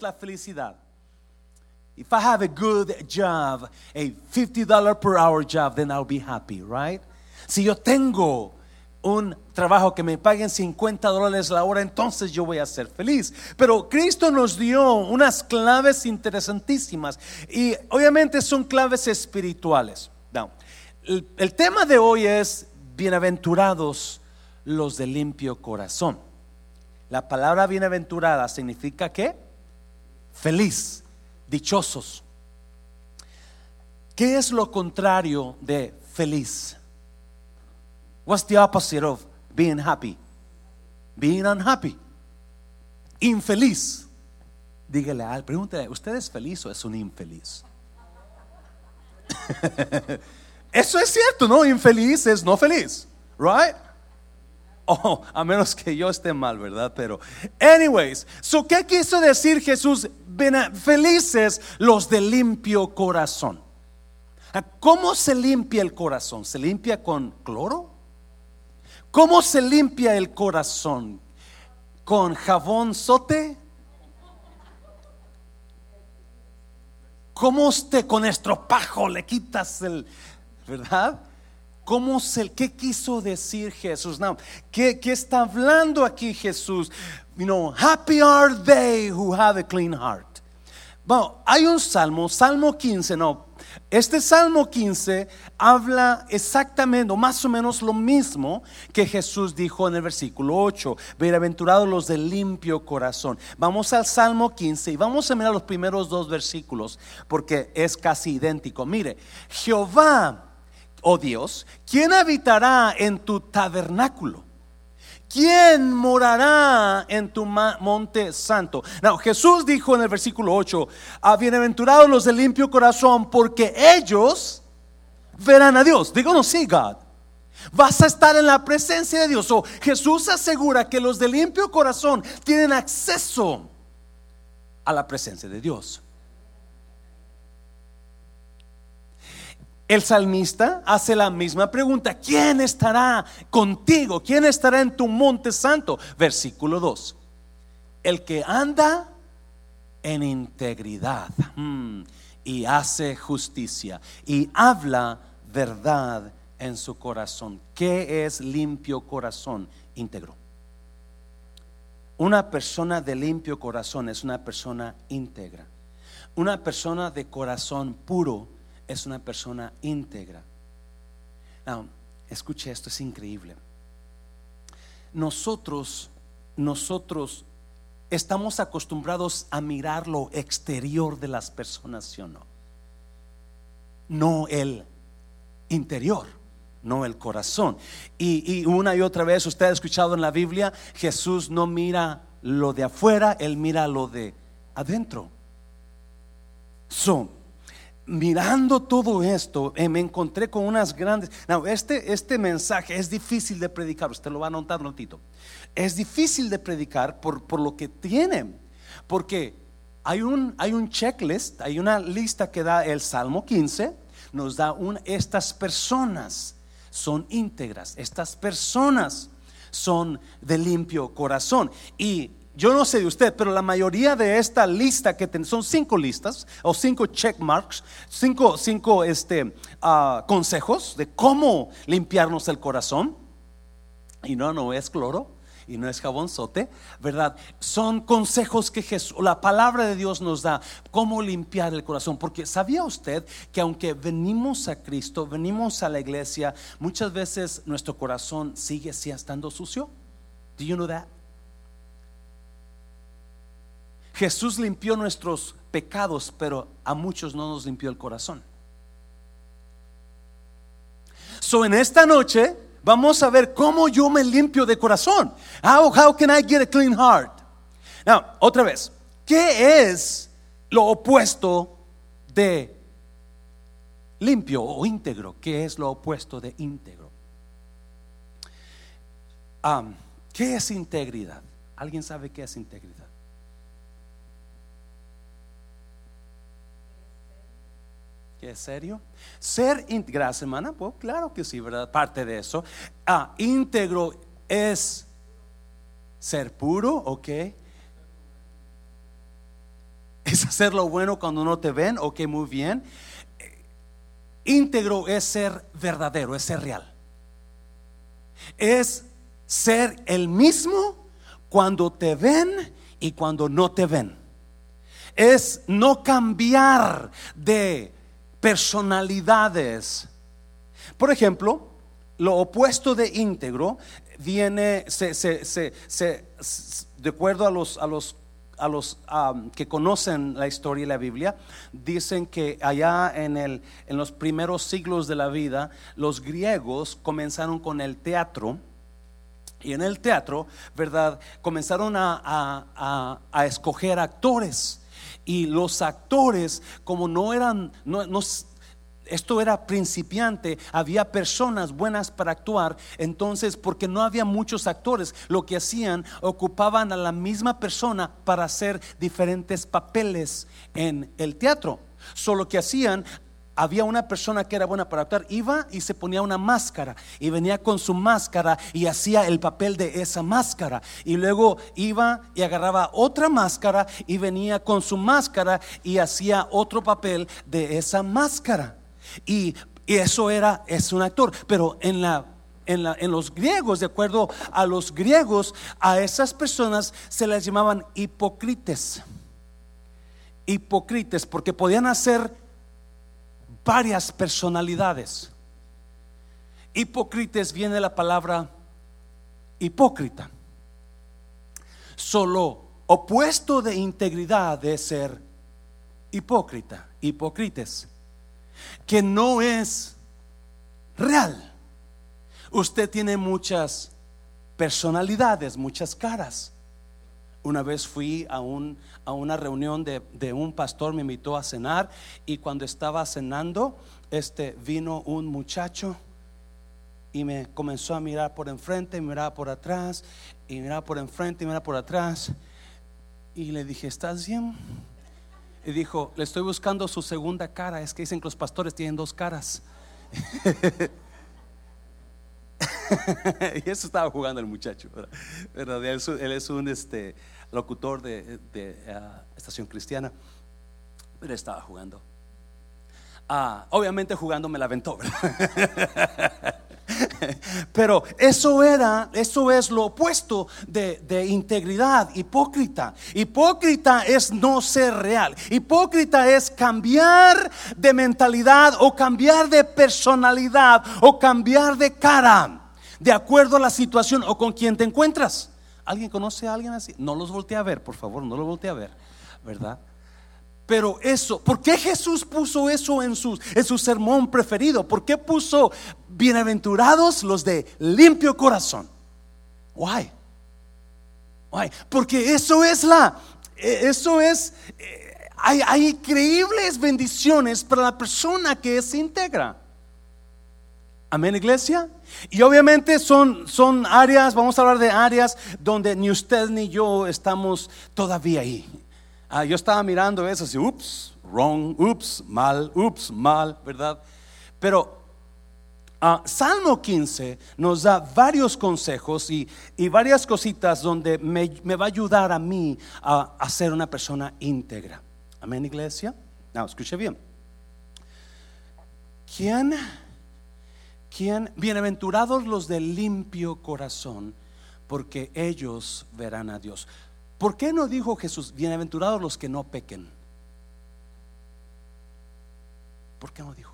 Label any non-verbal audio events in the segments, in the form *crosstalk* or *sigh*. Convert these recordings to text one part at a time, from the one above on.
la felicidad. If I have a good job, a $50 per hour job, then I'll be happy, right? Si yo tengo un trabajo que me paguen 50 dólares la hora, entonces yo voy a ser feliz. Pero Cristo nos dio unas claves interesantísimas y obviamente son claves espirituales. Now, el, el tema de hoy es bienaventurados los de limpio corazón. La palabra bienaventurada significa que feliz, dichosos. ¿Qué es lo contrario de feliz? What's the opposite of being happy? Being unhappy. Infeliz. Dígale, al pregúntale, ¿usted es feliz o es un infeliz? *laughs* Eso es cierto, ¿no? Infeliz es no feliz, right? Oh, a menos que yo esté mal, ¿verdad? Pero, anyways, so, ¿qué quiso decir Jesús? Felices los de limpio corazón. ¿Cómo se limpia el corazón? ¿Se limpia con cloro? ¿Cómo se limpia el corazón? ¿Con jabón sote? ¿Cómo usted con estropajo le quitas el, verdad? ¿Cómo se, ¿Qué quiso decir Jesús? Now, ¿qué, ¿Qué está hablando aquí Jesús? You know, happy are they who have a clean heart. Bueno, hay un salmo, Salmo 15, no. Este Salmo 15 habla exactamente, o más o menos lo mismo que Jesús dijo en el versículo 8. Bienaventurados los de limpio corazón. Vamos al Salmo 15 y vamos a mirar los primeros dos versículos porque es casi idéntico. Mire, Jehová oh Dios, ¿quién habitará en tu tabernáculo? ¿Quién morará en tu monte santo? Jesús dijo en el versículo 8, a bienaventurados los de limpio corazón, porque ellos verán a Dios. Digo, no, sí, God. Vas a estar en la presencia de Dios. O Jesús asegura que los de limpio corazón tienen acceso a la presencia de Dios. El salmista hace la misma pregunta, ¿quién estará contigo? ¿Quién estará en tu monte santo? Versículo 2. El que anda en integridad mm, y hace justicia y habla verdad en su corazón. ¿Qué es limpio corazón íntegro? Una persona de limpio corazón es una persona íntegra. Una persona de corazón puro es una persona íntegra. Escuche esto, es increíble. Nosotros, nosotros estamos acostumbrados a mirar lo exterior de las personas, ¿sí o no? No el interior, no el corazón. Y, una y otra vez, usted ha escuchado en la Biblia, Jesús no mira lo de afuera, Él mira lo de adentro. Son mirando todo esto, eh, me encontré con unas grandes. este, este mensaje es difícil de predicar, usted lo va a notar un ratito. Es difícil de predicar por, por lo que tiene, porque hay un, hay un checklist, hay una lista que da el Salmo 15, nos da un, estas personas son íntegras, estas personas son de limpio corazón. Y yo no sé de usted, pero la mayoría de esta lista que son cinco listas o cinco check marks, cinco, cinco este, ah, consejos de cómo limpiarnos el corazón. Y no, no es cloro y no es jabonzote, ¿verdad? Son consejos que Jesús, la palabra de Dios nos da, cómo limpiar el corazón. Porque ¿sabía usted que aunque venimos a Cristo, venimos a la iglesia, muchas veces nuestro corazón sigue estando sucio? Do you know that? Jesús limpió nuestros pecados, pero a muchos no nos limpió el corazón. So en esta noche vamos a ver cómo yo me limpio de corazón. How, can I get a clean heart? Now, otra vez, ¿qué es lo opuesto de limpio o íntegro? ¿Qué es lo opuesto de íntegro? Um, ¿Qué es integridad? ¿Alguien sabe qué es integridad? ¿Qué es serio? Ser íntegro, hermana, pues claro que sí, ¿verdad? Parte de eso. Ah, íntegro es ser puro, ¿ok? es hacer lo bueno cuando no te ven, ok, muy bien. Íntegro es ser verdadero, es ser real. Es ser el mismo cuando te ven y cuando no te ven. Es no cambiar de personalidades. Por ejemplo, lo opuesto de íntegro viene, se, de acuerdo a los, a los, a los que conocen la historia y la Biblia, dicen que allá en, el, en los primeros siglos de la vida, los griegos comenzaron con el teatro. Y en el teatro, ¿verdad? Comenzaron a, a escoger actores. Y los actores, como no eran, no, esto era principiante, había personas buenas para actuar, entonces porque no había muchos actores, lo que hacían, ocupaban a la misma persona para hacer diferentes papeles en el teatro. Solo que hacían, había una persona que era buena para actuar, iba y se ponía una máscara y venía con su máscara y hacía el papel de esa máscara. Y luego iba y agarraba otra máscara y venía con su máscara y hacía otro papel de esa máscara. Y, eso era, es un actor, pero en la en, en, los griegos, de acuerdo a los griegos, a esas personas se les llamaban hipócrites. Hipócrites, porque podían hacer varias personalidades. Hipócrites viene la palabra hipócrita. Solo opuesto de integridad de ser hipócrita, hipócrites, que no es real. Usted tiene muchas personalidades, muchas caras. Una vez fui a, un, a una reunión de, un pastor, me invitó a cenar y cuando estaba cenando, este, vino un muchacho y me comenzó a mirar por enfrente, miraba por atrás, y miraba por enfrente y miraba por atrás. Y le dije, ¿estás bien? Y dijo, le estoy buscando su segunda cara. Es que dicen que los pastores tienen dos caras. *laughs* *laughs* y eso estaba jugando el muchacho. ¿verdad? Él, es un este, locutor de, ah, estación cristiana. Pero estaba jugando. Ah, obviamente jugando me la aventó. *laughs* *laughs* Pero eso era, eso es lo opuesto de, integridad, hipócrita. Hipócrita es no ser real. Hipócrita es cambiar de mentalidad o cambiar de personalidad o cambiar de cara de acuerdo a la situación o con quien te encuentras. ¿Alguien conoce a alguien así? No los voltee a ver, por favor, no los voltee a ver, ¿verdad? Pero eso, ¿por qué Jesús puso eso en en su sermón preferido? ¿Por qué puso bienaventurados los de limpio corazón? Why? Why? Porque eso es la, eso es, eh, hay, hay increíbles bendiciones para la persona que se integra. Amén, iglesia. Y obviamente son, son áreas, vamos a hablar de áreas donde ni usted ni yo estamos todavía ahí. Ah, yo estaba mirando eso así, ups, wrong, ups, mal, ups, mal, ¿verdad? Pero ah, Salmo 15 nos da varios consejos y, varias cositas donde me, me, va a ayudar a mí a, ser una persona íntegra. Amén, iglesia. No, escuche bien. ¿Quién? ¿Quién? Bienaventurados los de limpio corazón, porque ellos verán a Dios. ¿Por qué no dijo Jesús, bienaventurados los que no pequen? ¿Por qué no dijo?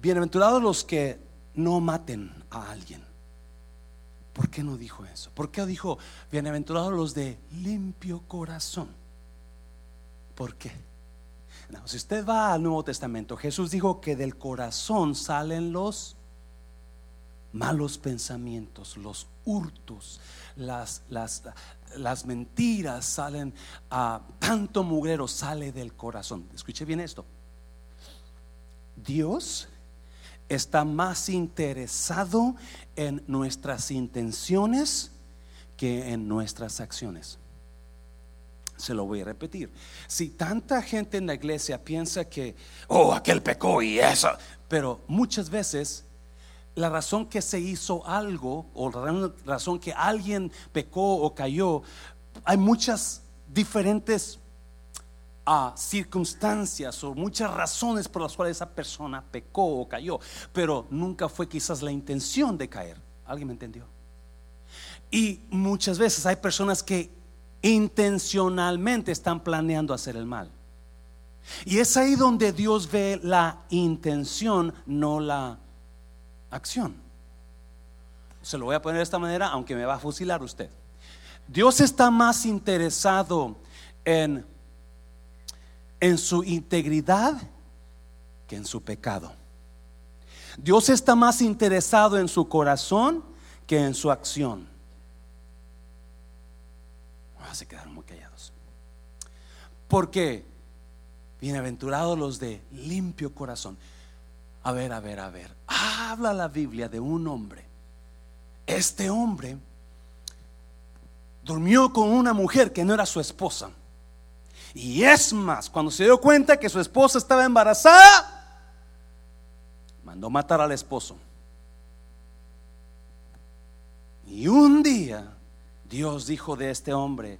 Bienaventurados los que no maten a alguien. ¿Por qué no dijo eso? ¿Por qué dijo, bienaventurados los de limpio corazón? ¿Por qué? si usted va al Nuevo Testamento, Jesús dijo que del corazón salen los malos pensamientos, los hurtos, las, las, las mentiras salen a tanto mugrero sale del corazón. Escuche bien esto. Dios está más interesado en nuestras intenciones que en nuestras acciones. Se lo voy a repetir. Si tanta gente en la iglesia piensa que, oh, aquel pecó y eso, pero muchas veces la razón que se hizo algo o la razón que alguien pecó o cayó, hay muchas diferentes circunstancias o muchas razones por las cuales esa persona pecó o cayó, pero nunca fue quizás la intención de caer. ¿Alguien me entendió? Y muchas veces hay personas que intencionalmente están planeando hacer el mal. Y es ahí donde Dios ve la intención, no la acción. Se lo voy a poner de esta manera, aunque me va a fusilar usted. Dios está más interesado en, en su integridad que en su pecado. Dios está más interesado en su corazón que en su acción. Ah, se quedaron muy callados. Porque bienaventurados los de limpio corazón. A ver, a ver, a ver. Habla la Biblia de un hombre. Este hombre durmió con una mujer que no era su esposa. Y es más, cuando se dio cuenta que su esposa estaba embarazada, mandó matar al esposo. Y un día Dios dijo de este hombre,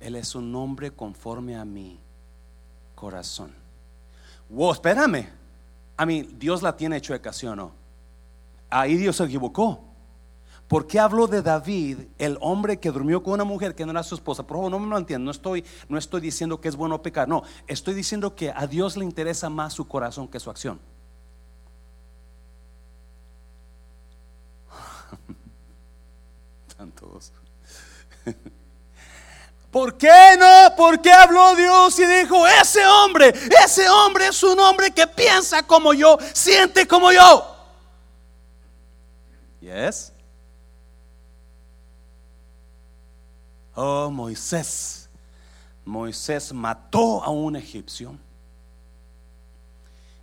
Él es un hombre conforme a mi corazón. Wow, espérame. A mí, Dios la tiene chueca, ¿sí o no? Ahí Dios se equivocó. ¿Por qué habló de David, el hombre que durmió con una mujer que no era su esposa? Por favor, no me lo entiendo. No estoy, no estoy diciendo que es bueno pecar. No, estoy diciendo que a Dios le interesa más su corazón que su acción. *laughs* Tantos. *laughs* ¿Por qué no? ¿Por qué habló Dios y dijo, ese hombre, ese hombre es un hombre que piensa como yo, siente como yo? Yes. Oh, Moisés. Moisés mató a un egipcio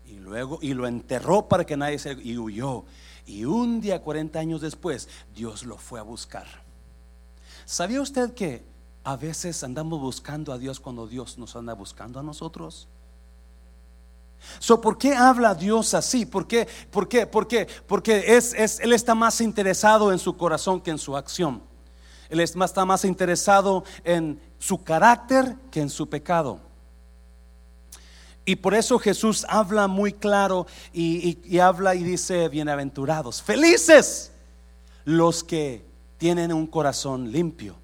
y luego y lo enterró para que nadie se y huyó. Y un día 40 años después Dios lo fue a buscar. ¿Sabía usted que a veces andamos buscando a Dios cuando Dios nos anda buscando a nosotros? So, ¿Por qué habla Dios así? ¿Por qué? ¿Por qué? ¿Por qué? Porque es, es, Él está más interesado en su corazón que en su acción. Él está más interesado en su carácter que en su pecado. Y por eso Jesús habla muy claro y, habla y dice, bienaventurados, felices los que tienen un corazón limpio,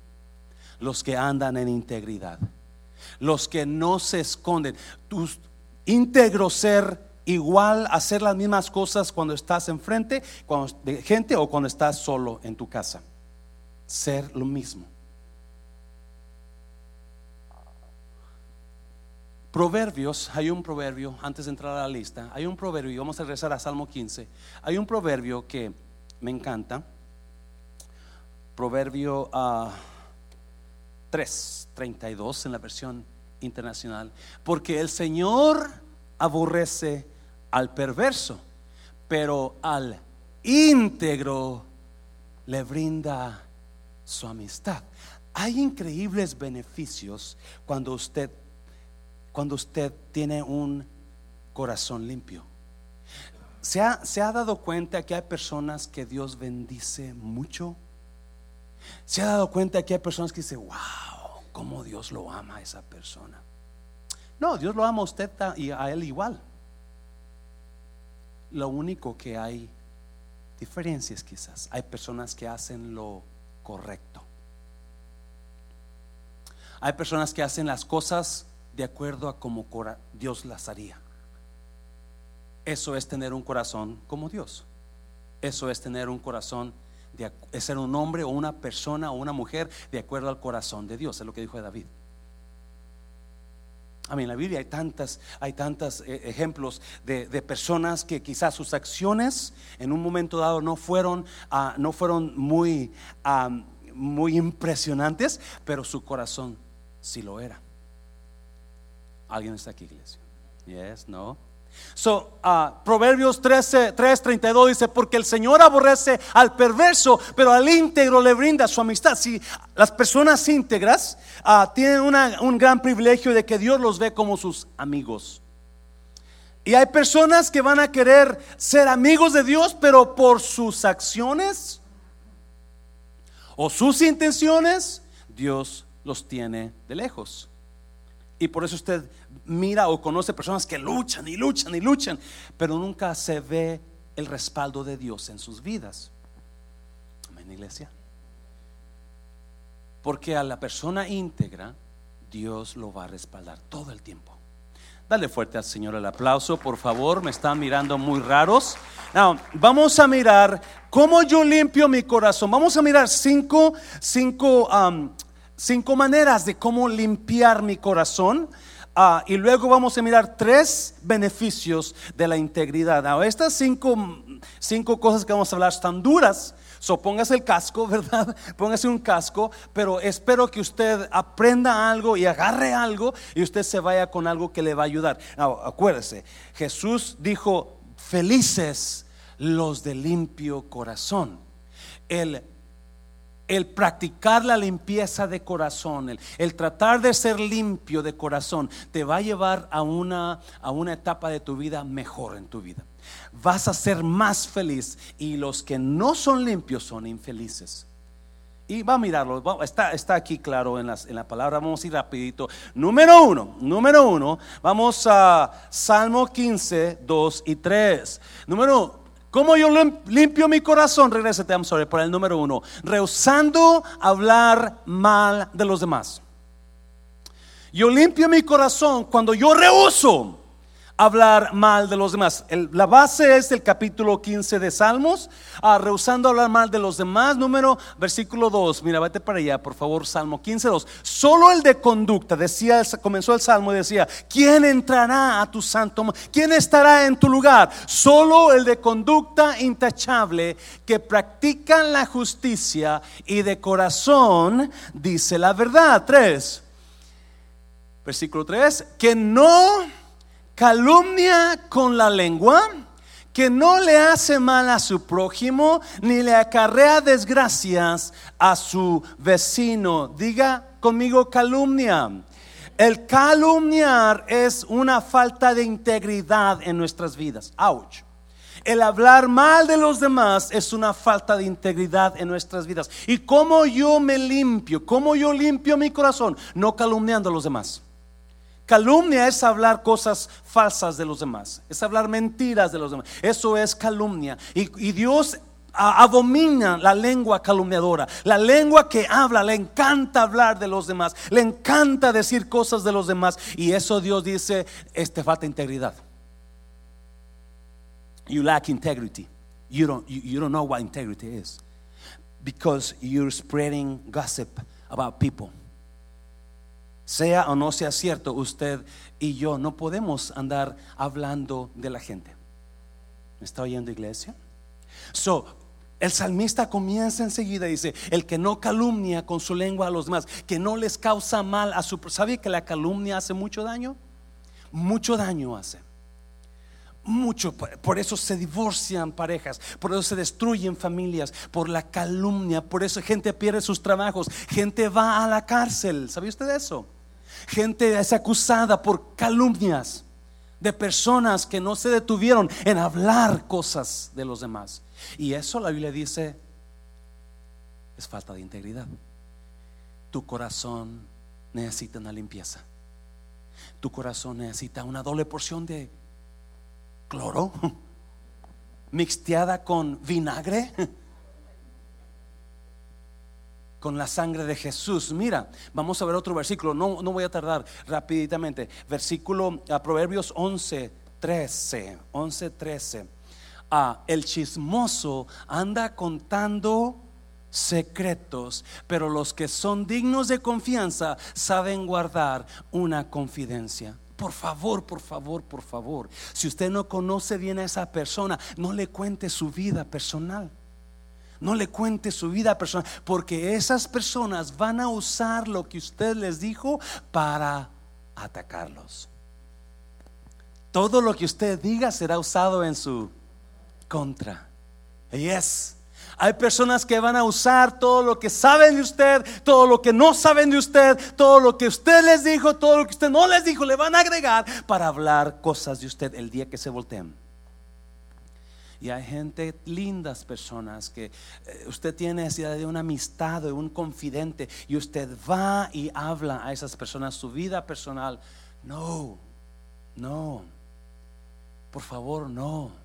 los que andan en integridad, los que no se esconden. Tu íntegro ser igual, hacer las mismas cosas cuando estás enfrente de gente o cuando estás solo en tu casa ser lo mismo. Proverbios, hay un proverbio, antes de entrar a la lista, hay un proverbio, y vamos a regresar a Salmo 15, hay un proverbio que me encanta, proverbio 3, ah, 32 en la versión internacional, porque el Señor aborrece al perverso, pero al íntegro le brinda su amistad. Hay increíbles beneficios cuando usted cuando usted tiene un corazón limpio. ¿Se ha, ¿Se ha, dado cuenta que hay personas que Dios bendice mucho? ¿Se ha dado cuenta que hay personas que dicen, wow, cómo Dios lo ama a esa persona? No, Dios lo ama a usted y a él igual. Lo único que hay diferencias quizás. Hay personas que hacen lo correcto. Hay personas que hacen las cosas de acuerdo a como Dios las haría. Eso es tener un corazón como Dios. Eso es tener un corazón de ser un hombre o una persona o una mujer de acuerdo al corazón de Dios, es lo que dijo David. A mí en la Biblia hay tantas, hay tantos eh, ejemplos de, personas que quizás sus acciones en un momento dado no fueron, ah, no fueron muy, muy impresionantes, pero su corazón sí lo era. ¿Alguien está aquí, iglesia? Yes, no. So, uh, Proverbios 13, 3, 32 dice, porque el Señor aborrece al perverso, pero al íntegro le brinda su amistad. Si las personas íntegras uh, tienen un gran privilegio de que Dios los ve como sus amigos. Y hay personas que van a querer ser amigos de Dios, pero por sus acciones o sus intenciones, Dios los tiene de lejos. Y por eso usted mira o conoce personas que luchan y luchan y luchan, pero nunca se ve el respaldo de Dios en sus vidas. Amén, iglesia. Porque a la persona íntegra, Dios lo va a respaldar todo el tiempo. Dale fuerte al Señor el aplauso, por favor. Me están mirando muy raros. Now, vamos a mirar cómo yo limpio mi corazón. Vamos a mirar cinco, cinco, um, cinco maneras de cómo limpiar mi corazón. Ah, y luego vamos a mirar tres beneficios de la integridad. Now, estas cinco, cinco cosas que vamos a hablar están duras, póngase el casco, *laughs* ¿verdad? Póngase un casco, pero espero que usted aprenda algo y agarre algo y usted se vaya con algo que le va a ayudar. acuérdese, Jesús dijo, felices los de limpio corazón. El el practicar la limpieza de corazón, el, tratar de ser limpio de corazón, te va a llevar a una, a una etapa de tu vida mejor en tu vida vas a ser más feliz y los que no son limpios son infelices. Y va a mirarlo, está, está aquí claro en, en la palabra, vamos a ir rapidito. Número uno, número uno, vamos a Salmo 15, 2 y 3. Número ¿cómo yo limpio mi corazón? Regrésate, I'm sorry, por el número uno. Rehusando hablar mal de los demás. Yo limpio mi corazón cuando yo rehuso hablar mal de los demás. la base es el capítulo 15 de Salmos, ah, rehusando hablar mal de los demás. Número, versículo 2. Mira, vete para allá, por favor, Salmo 15, 2. Solo el de conducta, decía, comenzó el Salmo y decía, ¿quién entrará a tu santo? ¿Quién estará en tu lugar? Solo el de conducta intachable que practican la justicia y de corazón dice la verdad. 3. Versículo 3, que no calumnia con la lengua, que no le hace mal a su prójimo, ni le acarrea desgracias a su vecino. Diga conmigo calumnia. El calumniar es una falta de integridad en nuestras vidas. Ouch. El hablar mal de los demás es una falta de integridad en nuestras vidas. ¿Y cómo yo me limpio? ¿Cómo yo limpio mi corazón? No calumniando a los demás. Calumnia es hablar cosas falsas de los demás, es hablar mentiras de los demás. Eso es calumnia. Y, Dios abomina la lengua calumniadora, la lengua que habla, le encanta hablar de los demás, le encanta decir cosas de los demás. Y eso Dios dice, este falta integridad. You lack integrity. You don't, you don't know what integrity is. Because you're spreading gossip about people. Sea o no sea cierto, usted y yo no podemos andar hablando de la gente. ¿Me está oyendo iglesia? So, el salmista comienza enseguida dice, el que no calumnia con su lengua a los demás, que no les causa mal a su... ¿Sabe que la calumnia hace mucho daño? Mucho daño hace. Mucho, por eso se divorcian parejas, por eso se destruyen familias, por la calumnia, por eso gente pierde sus trabajos, gente va a la cárcel. ¿Sabía usted eso? Gente es acusada por calumnias de personas que no se detuvieron en hablar cosas de los demás. Y eso la Biblia dice es falta de integridad. Tu corazón necesita una limpieza. Tu corazón necesita una doble porción de cloro mixteada con vinagre con la sangre de Jesús. Mira, vamos a ver otro versículo, no, no voy a tardar rápidamente. Versículo a Proverbios 11, 13, 11, 13. Ah, el chismoso anda contando secretos, pero los que son dignos de confianza saben guardar una confidencia. Por favor, por favor, por favor. Si usted no conoce bien a esa persona, no le cuente su vida personal. No le cuente su vida personal, porque esas personas van a usar lo que usted les dijo para atacarlos. Todo lo que usted diga será usado en su contra. Yes. Hay personas que van a usar todo lo que saben de usted, todo lo que no saben de usted, todo lo que usted les dijo, todo lo que usted no les dijo, le van a agregar para hablar cosas de usted el día que se volteen. Y hay gente, lindas personas, que eh, usted tiene necesidad de una amistad, de un confidente, y usted va y habla a esas personas su vida personal. No, no, por favor, no.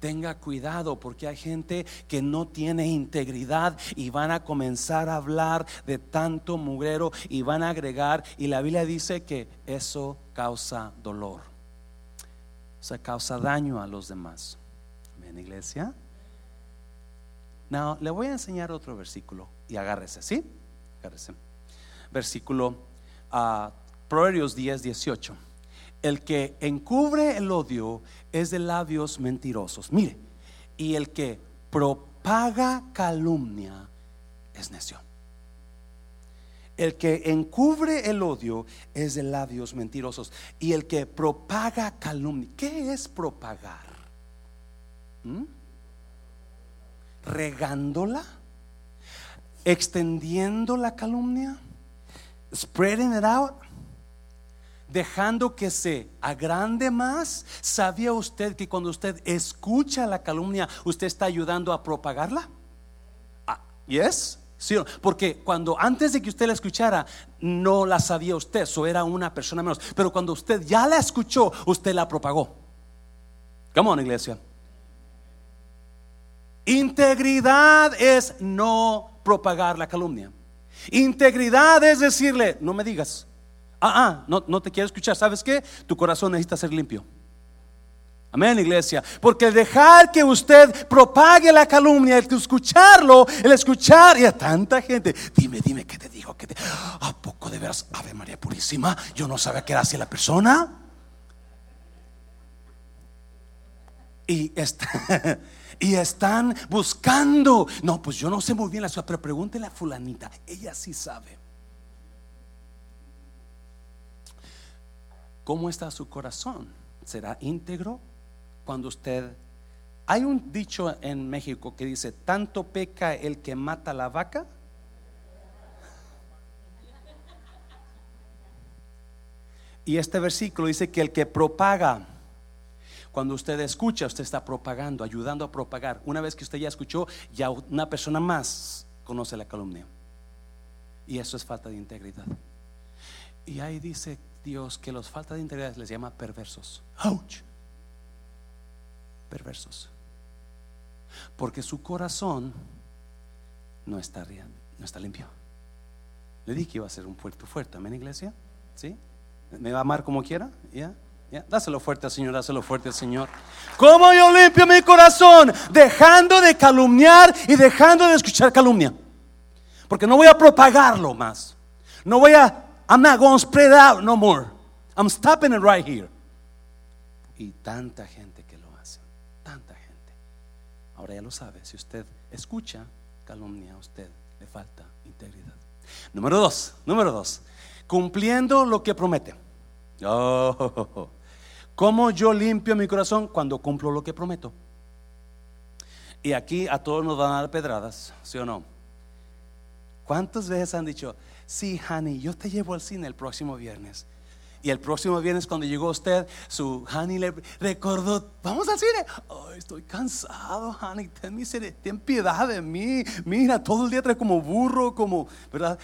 Tenga cuidado porque hay gente que no tiene integridad y van a comenzar a hablar de tanto mugrero y van a agregar y la Biblia dice que eso causa dolor. O sea, causa daño a los demás. Amén, iglesia. Now, le voy a enseñar otro versículo y agárrese, ¿sí? Agárrese. Versículo uh, Proverbios 10, 18 el que encubre el odio es de labios mentirosos. Mire, y el que propaga calumnia es necio. El que encubre el odio es de labios mentirosos. Y el que propaga calumnia. ¿Qué es propagar? ¿Mm? ¿Regándola? ¿Extendiendo la calumnia? ¿Spreading it out? Dejando que se agrande más. ¿Sabía usted que cuando usted escucha la calumnia, usted está ayudando a propagarla? Ah, ¿Yes? Sí, porque cuando antes de que usted la escuchara, no la sabía usted, eso era una persona menos. Pero cuando usted ya la escuchó, usted la propagó. Come on, iglesia. Integridad es no propagar la calumnia. Integridad es decirle, no me digas, Ah, ah, no, no te quiero escuchar. ¿Sabes qué? Tu corazón necesita ser limpio. Amén, iglesia. Porque dejar que usted propague la calumnia, el escucharlo, el escuchar, y a tanta gente, dime, dime, ¿qué te dijo? ¿Qué te... ¿A poco de veras, Ave María Purísima? Yo no sabía qué era así la persona. Y, está, *laughs* y están buscando. No, pues yo no sé muy bien la ciudad, pero pregúntele a Fulanita, ella sí sabe. ¿Cómo está su corazón? ¿Será íntegro cuando usted... Hay un dicho en México que dice, tanto peca el que mata la vaca. Y este versículo dice que el que propaga, cuando usted escucha, usted está propagando, ayudando a propagar. Una vez que usted ya escuchó, ya una persona más conoce la calumnia. Y eso es falta de integridad. Y ahí dice Dios que los falta de integridad les llama perversos. Ouch. Perversos. Porque su corazón no está, no está limpio. Le dije que iba a ser un puerto fuerte. Amén, iglesia. ¿Sí? ¿Me va a amar como quiera? ¿Ya? ¿Ya? Dáselo fuerte al Señor, dáselo fuerte al Señor. ¿Cómo yo limpio mi corazón? Dejando de calumniar y dejando de escuchar calumnia. Porque no voy a propagarlo más. No voy a I'm not going to spread out no more. I'm stopping it right here. Y tanta gente que lo hace, tanta gente. Ahora ya lo sabe, si usted escucha calumnia a usted, le falta integridad. Número dos, número dos, cumpliendo lo que promete. Oh, ¿Cómo yo limpio mi corazón cuando cumplo lo que prometo? Y aquí a todos nos van a dar pedradas, ¿sí o no? ¿Cuántas veces han dicho, sí, honey, yo te llevo al cine el próximo viernes. Y el próximo viernes cuando llegó usted, su honey le recordó, vamos al cine. estoy cansado, honey, ten, ten piedad de mí. Mira, todo el día trae como burro, como, ¿verdad?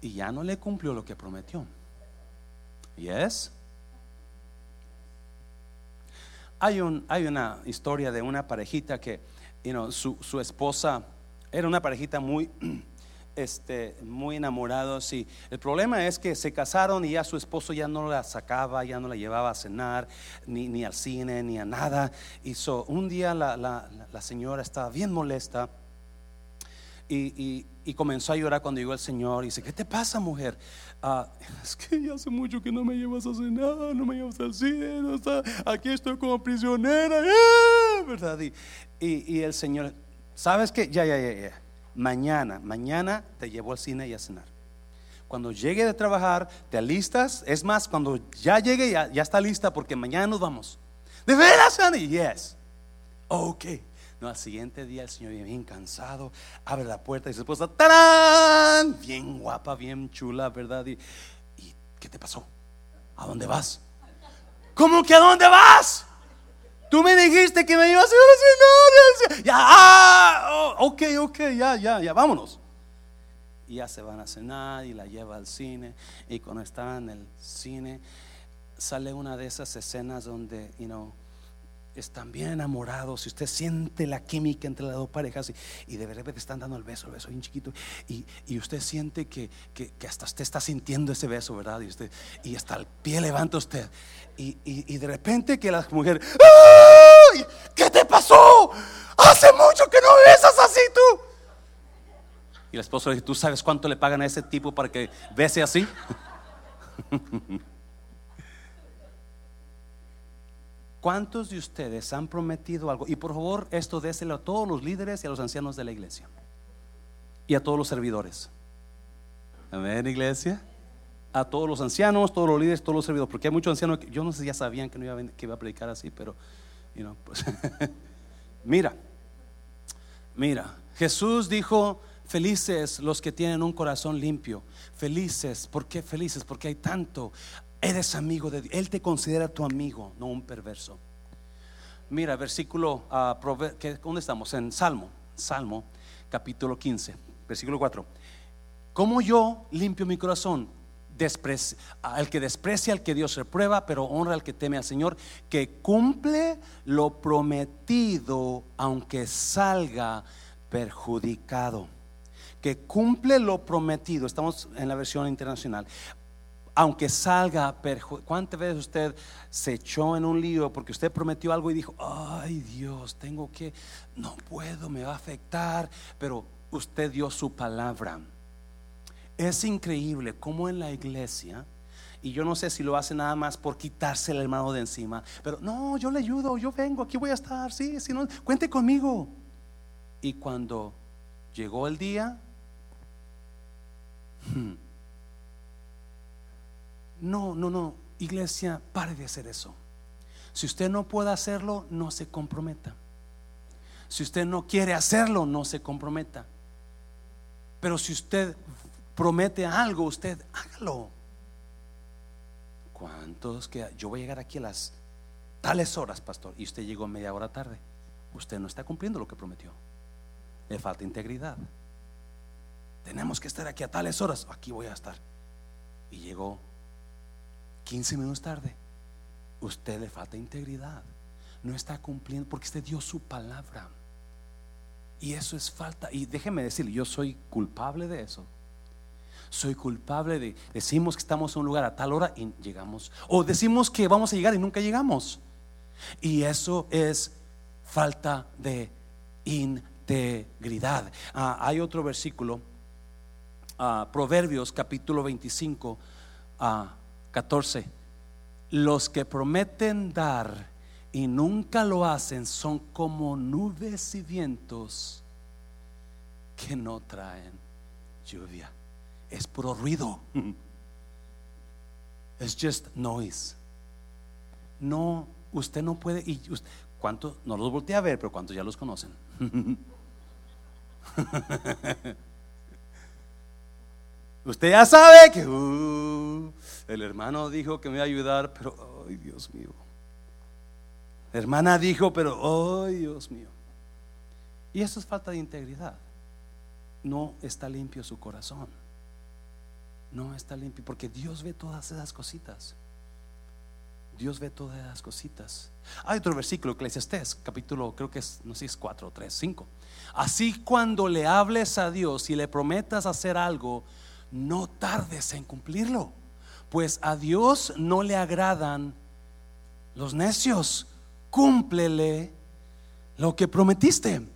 Y ya no le cumplió lo que prometió. ¿Yes? Hay, un, hay una historia de una parejita que, you know, su, su esposa era una parejita muy *clears throat* este, muy enamorados y el problema es que se casaron y ya su esposo ya no la sacaba, ya no la llevaba a cenar, ni, ni al cine, ni a nada. Y un día la, la, la, señora estaba bien molesta y, y, comenzó a llorar cuando llegó el Señor y dice, ¿qué te pasa mujer? Ah, *laughs* es que ya hace mucho que no me llevas a cenar, no me llevas al cine, no aquí estoy como prisionera, ¡Ah! ¿verdad? Y, y, y el Señor, ¿sabes qué? Ya, ya, ya, ya mañana, mañana te llevo al cine y a cenar. Cuando llegue de trabajar, te alistas. Es más, cuando ya llegue, ya, está lista porque mañana nos vamos. ¿De veras, honey? Yes. Ok. No, al siguiente día el Señor bien cansado, abre la puerta y su esposa, ¡tarán! Bien guapa, bien chula, ¿verdad? Y, ¿y qué te pasó? ¿A dónde vas? ¿Cómo que a dónde vas? Tú me dijiste que me ibas a ir a cenar. Ya, ah, oh, ok, ok, ya, ya, ya, vámonos. Y ya se van a cenar y la lleva al cine. Y cuando están en el cine, sale una de esas escenas donde, you know, están bien enamorados, si usted siente la química entre las dos parejas y, de repente están dando el beso, el beso bien chiquito, y, usted siente que, hasta usted está sintiendo ese beso, ¿verdad? Y, usted, y hasta el pie levanta usted, y, de repente que la mujer, ¡Ay! ¿qué te pasó? Hace mucho que no besas así tú. Y el esposo le dice, ¿tú sabes cuánto le pagan a ese tipo para que bese así? *laughs* ¿Cuántos de ustedes han prometido algo? Y por favor, esto déselo a todos los líderes y a los ancianos de la iglesia. Y a todos los servidores. Amén, iglesia. A todos los ancianos, todos los líderes, todos los servidores. Porque hay muchos ancianos que yo no sé si ya sabían que no iba a, que iba a predicar así, pero, pues, *laughs* mira, mira, Jesús dijo, felices los que tienen un corazón limpio. Felices, ¿por qué felices? Porque hay tanto. Eres amigo de Dios. Él te considera tu amigo, no un perverso. Mira, versículo, uh, ¿dónde estamos? En Salmo, Salmo, capítulo 15, versículo 4. Como yo limpio mi corazón? al que desprecia al que Dios reprueba, pero honra al que teme al Señor, que cumple lo prometido, aunque salga perjudicado. Que cumple lo prometido, estamos en la versión internacional, aunque salga ¿Cuántas veces usted se echó en un lío porque usted prometió algo y dijo, ay Dios, tengo que, no puedo, me va a afectar, pero usted dio su palabra. Es increíble cómo en la iglesia, y yo no sé si lo hace nada más por quitarse el hermano de encima, pero no, yo le ayudo, yo vengo, aquí voy a estar, sí, si no, cuente conmigo. Y cuando llegó el día, hmm, no, no, no, iglesia, pare de hacer eso. Si usted no puede hacerlo, no se comprometa. Si usted no quiere hacerlo, no se comprometa. Pero si usted promete algo, usted hágalo. ¿Cuántos que yo voy a llegar aquí a las tales horas, pastor? Y usted llegó media hora tarde. Usted no está cumpliendo lo que prometió. Le falta integridad. Tenemos que estar aquí a tales horas. Aquí voy a estar. Y llegó 15 minutos tarde, usted le falta integridad. No está cumpliendo porque usted dio su palabra. Y eso es falta. Y déjeme decirle, yo soy culpable de eso. Soy culpable de decimos que estamos en un lugar a tal hora y llegamos. O decimos que vamos a llegar y nunca llegamos. Y eso es falta de integridad. Ah, hay otro versículo, ah, Proverbios capítulo 25. 14. Los que prometen dar y nunca lo hacen son como nubes y vientos que no traen lluvia. Es puro ruido. *laughs* Es just noise. No, usted no puede. Y ¿Cuántos? No los volteé a ver, pero ¿cuántos ya los conocen? *laughs* Usted ya sabe que uh, hermano dijo que me iba a ayudar, pero, ay Dios mío. Hermana dijo, pero, ay Dios mío. Y eso es falta de integridad. No está limpio su corazón. No está limpio, porque Dios ve todas esas cositas. Dios ve todas esas cositas. Hay otro versículo, Eclesiastés, capítulo, creo que es, no sé si es 4, 3, 5. Así cuando le hables a Dios y le prometas hacer algo, no tardes en cumplirlo, pues a Dios no le agradan los necios. Cúmplele lo que prometiste.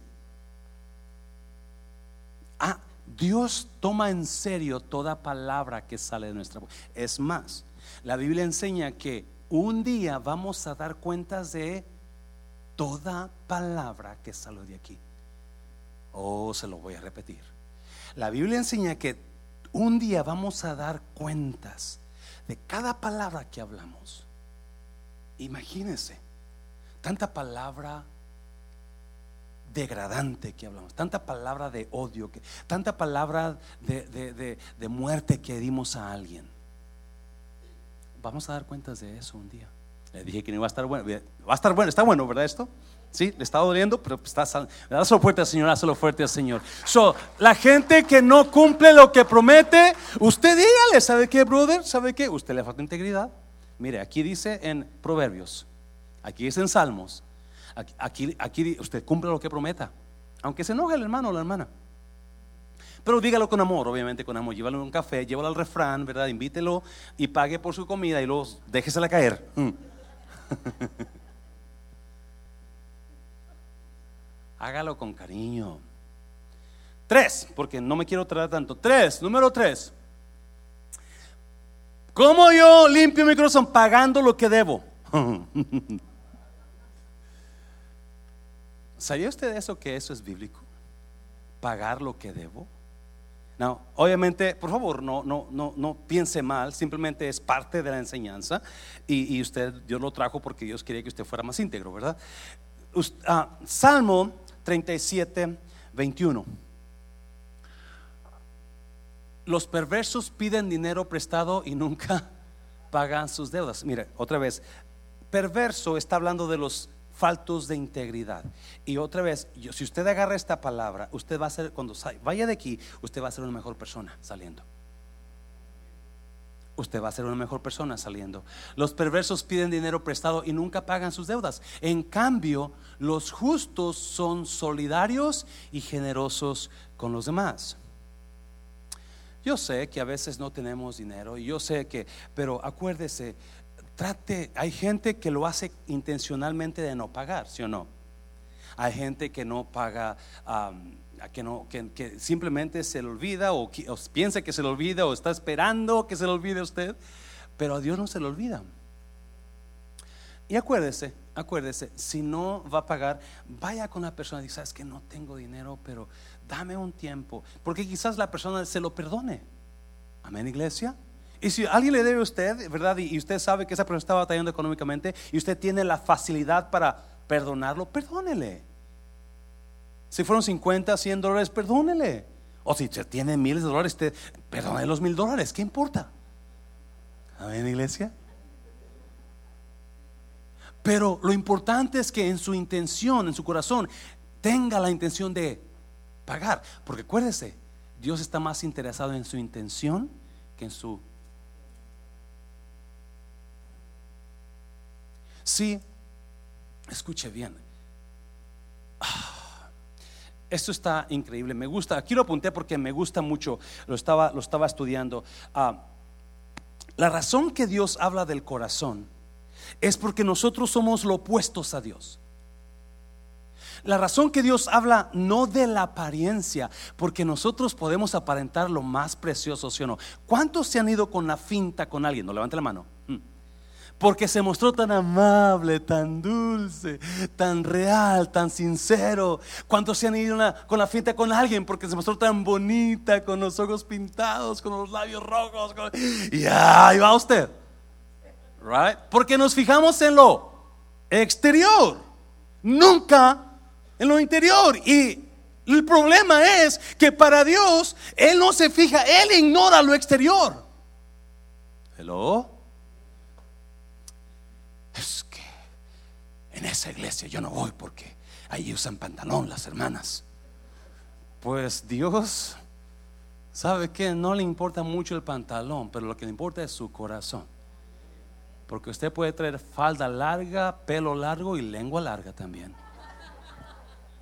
Ah, Dios toma en serio toda palabra que sale de nuestra boca. Es más, la Biblia enseña que un día vamos a dar cuentas de toda palabra que salió de aquí. Oh, se lo voy a repetir. La Biblia enseña que un día vamos a dar cuentas de cada palabra que hablamos. Imagínense, tanta palabra degradante que hablamos, tanta palabra de odio, que, tanta palabra de, de muerte que dimos a alguien. Vamos a dar cuentas de eso un día. Le dije que no iba a estar bueno. Va a estar bueno, está bueno, ¿verdad esto? Sí, le está doliendo, pero está Hazlo fuerte al Señor, hazlo fuerte al Señor. So, la gente que no cumple lo que promete, usted dígale, ¿sabe qué, brother? ¿Sabe qué? Usted le falta integridad. Mire, aquí dice en Proverbios, aquí dice en Salmos, aquí, aquí, usted cumple lo que prometa, aunque se enoje el hermano o la hermana. Pero dígalo con amor, obviamente con amor. Llévalo un café, llévalo al refrán, ¿verdad? Invítelo y pague por su comida y luego déjesela caer. Mm. *laughs* Hágalo con cariño. Tres, porque no me quiero tratar tanto. Tres, número tres. ¿Cómo yo limpio mi corazón? Pagando lo que debo. *laughs* ¿Sabía usted eso que eso es bíblico? Pagar lo que debo. No, obviamente, por favor, no, no, no, no piense mal, simplemente es parte de la enseñanza y, usted, Dios lo trajo porque Dios quería que usted fuera más íntegro, ¿verdad? Ah, Salmo 37, 21. Los perversos piden dinero prestado y nunca *laughs* pagan sus deudas. Mire, otra vez, perverso está hablando de los faltos de integridad. Y otra vez, si usted agarra esta palabra, usted va a ser, cuando vaya de aquí, usted va a ser una mejor persona saliendo. Usted va a ser una mejor persona saliendo. Los perversos piden dinero prestado y nunca pagan sus deudas. En cambio, los justos son solidarios y generosos con los demás. Yo sé que a veces no tenemos dinero y yo sé que, pero acuérdese, trate, hay gente que lo hace intencionalmente de no pagar, ¿sí o no? Hay gente que no paga, que, no, que, simplemente se le olvida o, piensa que se le olvida o está esperando que se le olvide a usted, pero a Dios no se le olvida. Y acuérdese, acuérdese, si no va a pagar, vaya con la persona y dice, sabes que no tengo dinero, pero dame un tiempo, porque quizás la persona se lo perdone. Amén, iglesia. Y si alguien le debe a usted, ¿verdad? Y usted sabe que esa persona está batallando económicamente y usted tiene la facilidad para perdonarlo, perdónele. Si fueron 50, 100 dólares, perdónele. O si tiene miles de dólares, perdone los mil dólares, ¿qué importa? Amén, iglesia. Pero lo importante es que en su intención, en su corazón, tenga la intención de pagar. Porque acuérdese, Dios está más interesado en su intención que en su Sí, escuche bien. Esto está increíble, me gusta. Aquí lo apunté porque me gusta mucho, lo estaba, lo estaba estudiando. Ah, la razón que Dios habla del corazón es porque nosotros somos lo opuestos a Dios. La razón que Dios habla no de la apariencia, porque nosotros podemos aparentar lo más precioso, ¿sí o no? ¿Cuántos se han ido con la finta con alguien? No levante la mano porque se mostró tan amable, tan dulce, tan real, tan sincero. ¿Cuántos se han ido con la fiesta con alguien porque se mostró tan bonita, con los ojos pintados, con los labios rojos? Y ahí va usted. Right? Porque nos fijamos en lo exterior, nunca en lo interior. Y el problema es que para Dios, Él no se fija, Él ignora lo exterior. Hello. En esa iglesia yo no voy porque ahí usan pantalón las hermanas. Pues Dios sabe que no le importa mucho el pantalón, pero lo que le importa es su corazón. Porque usted puede traer falda larga, pelo largo y lengua larga también.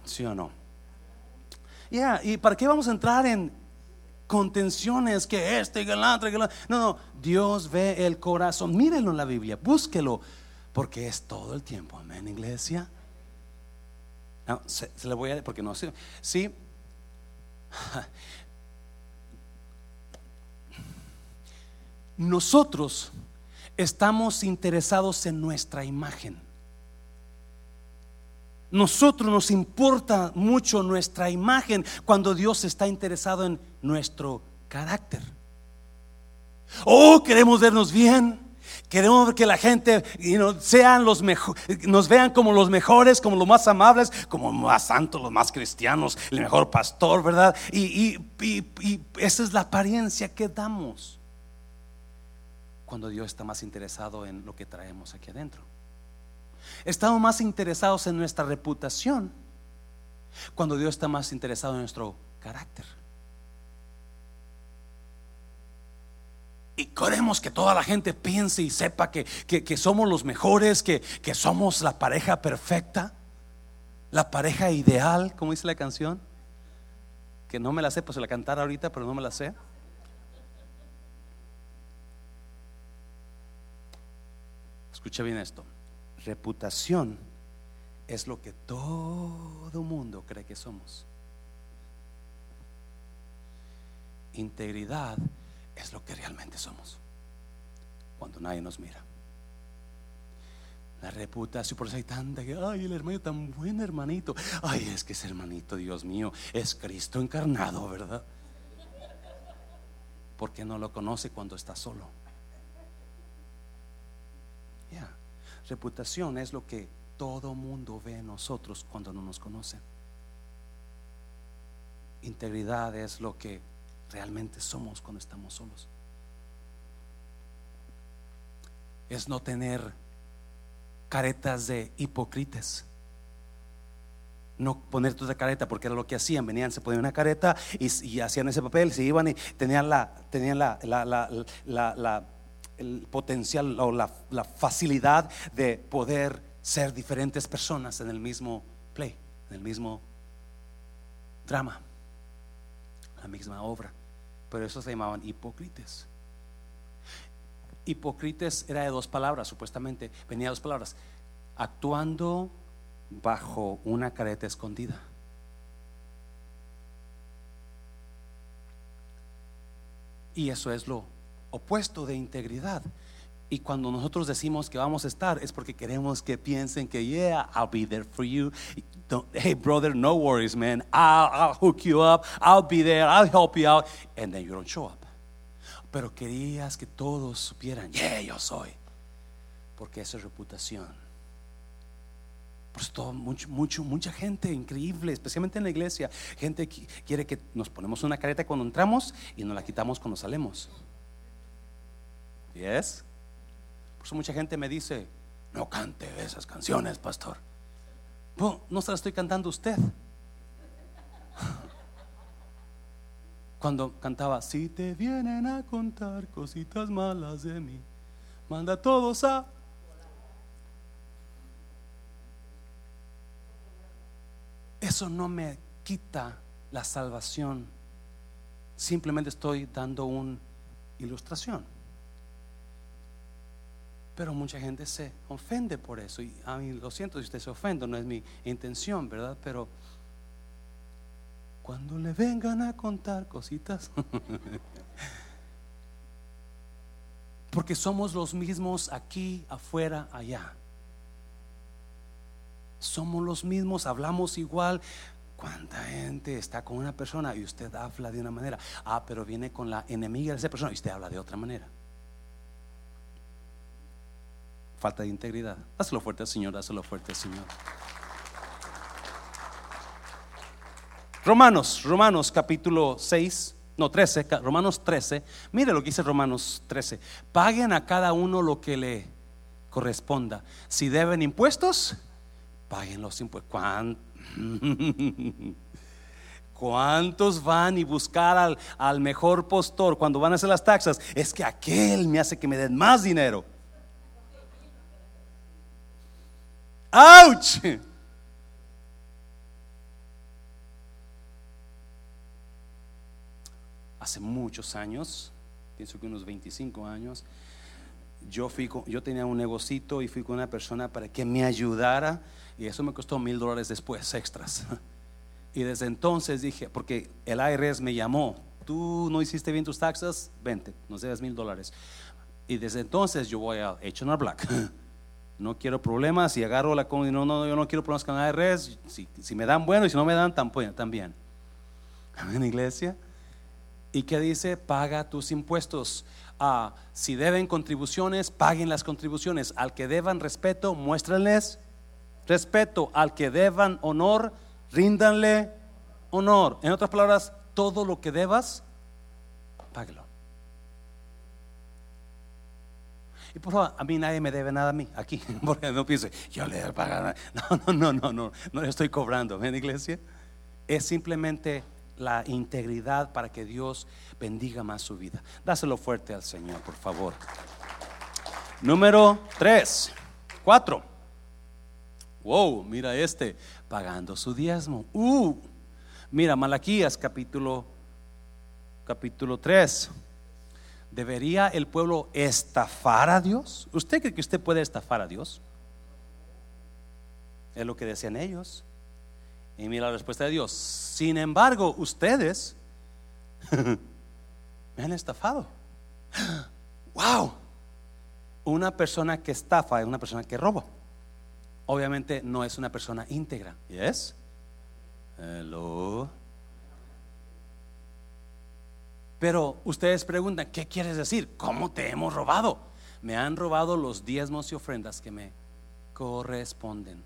¿Sí o no? Ya, ¿y para qué vamos a entrar en contenciones que este el otro? No, no, Dios ve el corazón. Mírenlo en la Biblia, búsquelo porque es todo el tiempo, amén, iglesia. No, se, le voy a porque no sé. Sí. *laughs* Nosotros estamos interesados en nuestra imagen. Nosotros nos importa mucho nuestra imagen cuando Dios está interesado en nuestro carácter. Oh, queremos vernos bien. Queremos que la gente sean los nos vean como los mejores, como los más amables, como los más santos, los más cristianos, el mejor pastor, ¿verdad? Y, esa es la apariencia que damos cuando Dios está más interesado en lo que traemos aquí adentro. Estamos más interesados en nuestra reputación cuando Dios está más interesado en nuestro carácter. Y queremos que toda la gente piense y sepa que, somos los mejores, que, que somos la pareja perfecta, la pareja ideal, como dice la canción. Que no me la sé, pues se la cantara ahorita, pero no me la sé. Escucha bien esto. Reputación es lo que todo mundo cree que somos. Integridad es lo que realmente somos cuando nadie nos mira. La reputación, por eso hay tanta que, ay, el hermano tan buen hermanito. Ay, es que ese hermanito, Dios mío, es Cristo encarnado, ¿verdad? Porque no lo conoce cuando está solo. Ya, reputación es lo que todo mundo ve en nosotros cuando no nos conocen. Integridad es lo que realmente somos cuando estamos solos. Es no tener caretas de hipócritas. No poner toda careta porque era lo que hacían. Venían, se ponían una careta y, hacían ese papel, se iban y tenían la, tenían la, la, el potencial o la, facilidad de poder ser diferentes personas en el mismo play, en el mismo drama, la misma obra. Pero eso se llamaban hipócritas. Hipócritas era de dos palabras, supuestamente, venía de dos palabras, actuando bajo una careta escondida. Y eso es lo opuesto de integridad. Y cuando nosotros decimos que vamos a estar es porque queremos que piensen que, yeah, I'll be there for you. hey, brother, no worries, man. I'll, I'll hook you up. I'll be there. I'll help you out. And then you don't show up. Pero querías que todos supieran, yeah, yo soy. Porque esa es reputación. Por eso mucho, mucho, mucha gente increíble, especialmente en la iglesia, gente que quiere que nos ponemos una careta cuando entramos y nos la quitamos cuando salimos. ¿Yes? Por eso mucha gente me dice, no cante esas canciones, pastor. No, no se las estoy cantando usted. *laughs* Cuando cantaba, si te vienen a contar cositas malas de mí, manda a todos a... Eso no me quita la salvación. Simplemente estoy dando una ilustración. Pero mucha gente se ofende por eso. Y a mí lo siento si usted se ofende, no es mi intención, ¿verdad? Pero cuando le vengan a contar cositas, *laughs* porque somos los mismos aquí, afuera, allá. Somos los mismos, hablamos igual. ¿Cuánta gente está con una persona y usted habla de una manera? Ah, pero viene con la enemiga de esa persona y usted habla de otra manera falta de integridad. Hazlo fuerte, Señor, hazlo fuerte, Señor. Romanos, Romanos capítulo 6, no 13, Romanos 13. Mire lo que dice Romanos 13. Paguen a cada uno lo que le corresponda. Si deben impuestos, paguen los impuestos. *laughs* ¿Cuántos van y buscar al, al, mejor postor cuando van a hacer las taxas? Es que aquel me hace que me den más dinero. ¡Auch! Hace muchos años, pienso que unos 25 años, yo, fui yo tenía un negocito y fui con una persona para que me ayudara y eso me costó mil dólares después, extras. Y desde entonces dije, porque el IRS me llamó, tú no hiciste bien tus taxas, vente, nos debes mil dólares. Y desde entonces yo voy a H&R Black. No quiero problemas y agarro la no, no, yo no quiero problemas con ARS. Si, si me dan bueno y si no me dan, también. *laughs* Amén, iglesia. ¿Y qué dice? Paga tus impuestos. Ah, si deben contribuciones, paguen las contribuciones. Al que deban respeto, muéstrenles respeto. Al que deban honor, ríndanle honor. En otras palabras, todo lo que debas, páguelo. Y por favor, a mí nadie me debe nada a mí, aquí, *laughs* porque no piense, yo le voy a pagar. *laughs* No, no, no, no, no, no le estoy cobrando, ¿ven iglesia? Es simplemente la integridad para que Dios bendiga más su vida. Dáselo fuerte al Señor, por favor. Número 3, 4. Wow, mira este, pagando su diezmo. Uh, mira, Malaquías capítulo capítulo 3. ¿Debería el pueblo estafar a Dios? ¿Usted cree que usted puede estafar a Dios? Es lo que decían ellos. Y mira la respuesta de Dios. Sin embargo, ustedes *laughs* me han estafado. *gasps* ¡Wow! Una persona que estafa es una persona que roba. Obviamente no es una persona íntegra. ¿Yes? Hello. Pero ustedes preguntan, ¿qué quieres decir? ¿Cómo te hemos robado? Me han robado los diezmos y ofrendas que me corresponden.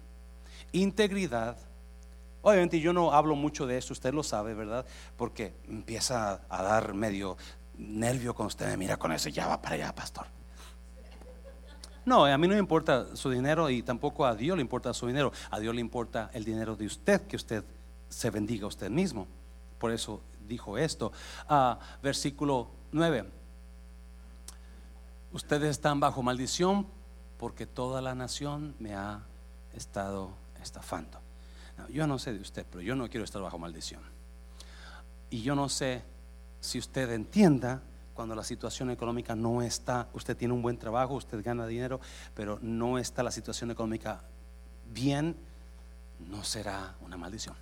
Integridad. Obviamente yo no hablo mucho de eso, usted lo sabe, ¿verdad? Porque empieza a dar medio nervio cuando usted me mira con eso, ya va para allá, pastor. No, a mí no me importa su dinero y tampoco a Dios le importa su dinero. A Dios le importa el dinero de usted, que usted se bendiga a usted mismo. Por eso dijo esto. Ah, versículo 9. Ustedes están bajo maldición porque toda la nación me ha estado estafando. yo no sé de usted, pero yo no quiero estar bajo maldición. Y yo no sé si usted entienda cuando la situación económica no está, usted tiene un buen trabajo, usted gana dinero, pero no está la situación económica bien, no será una maldición.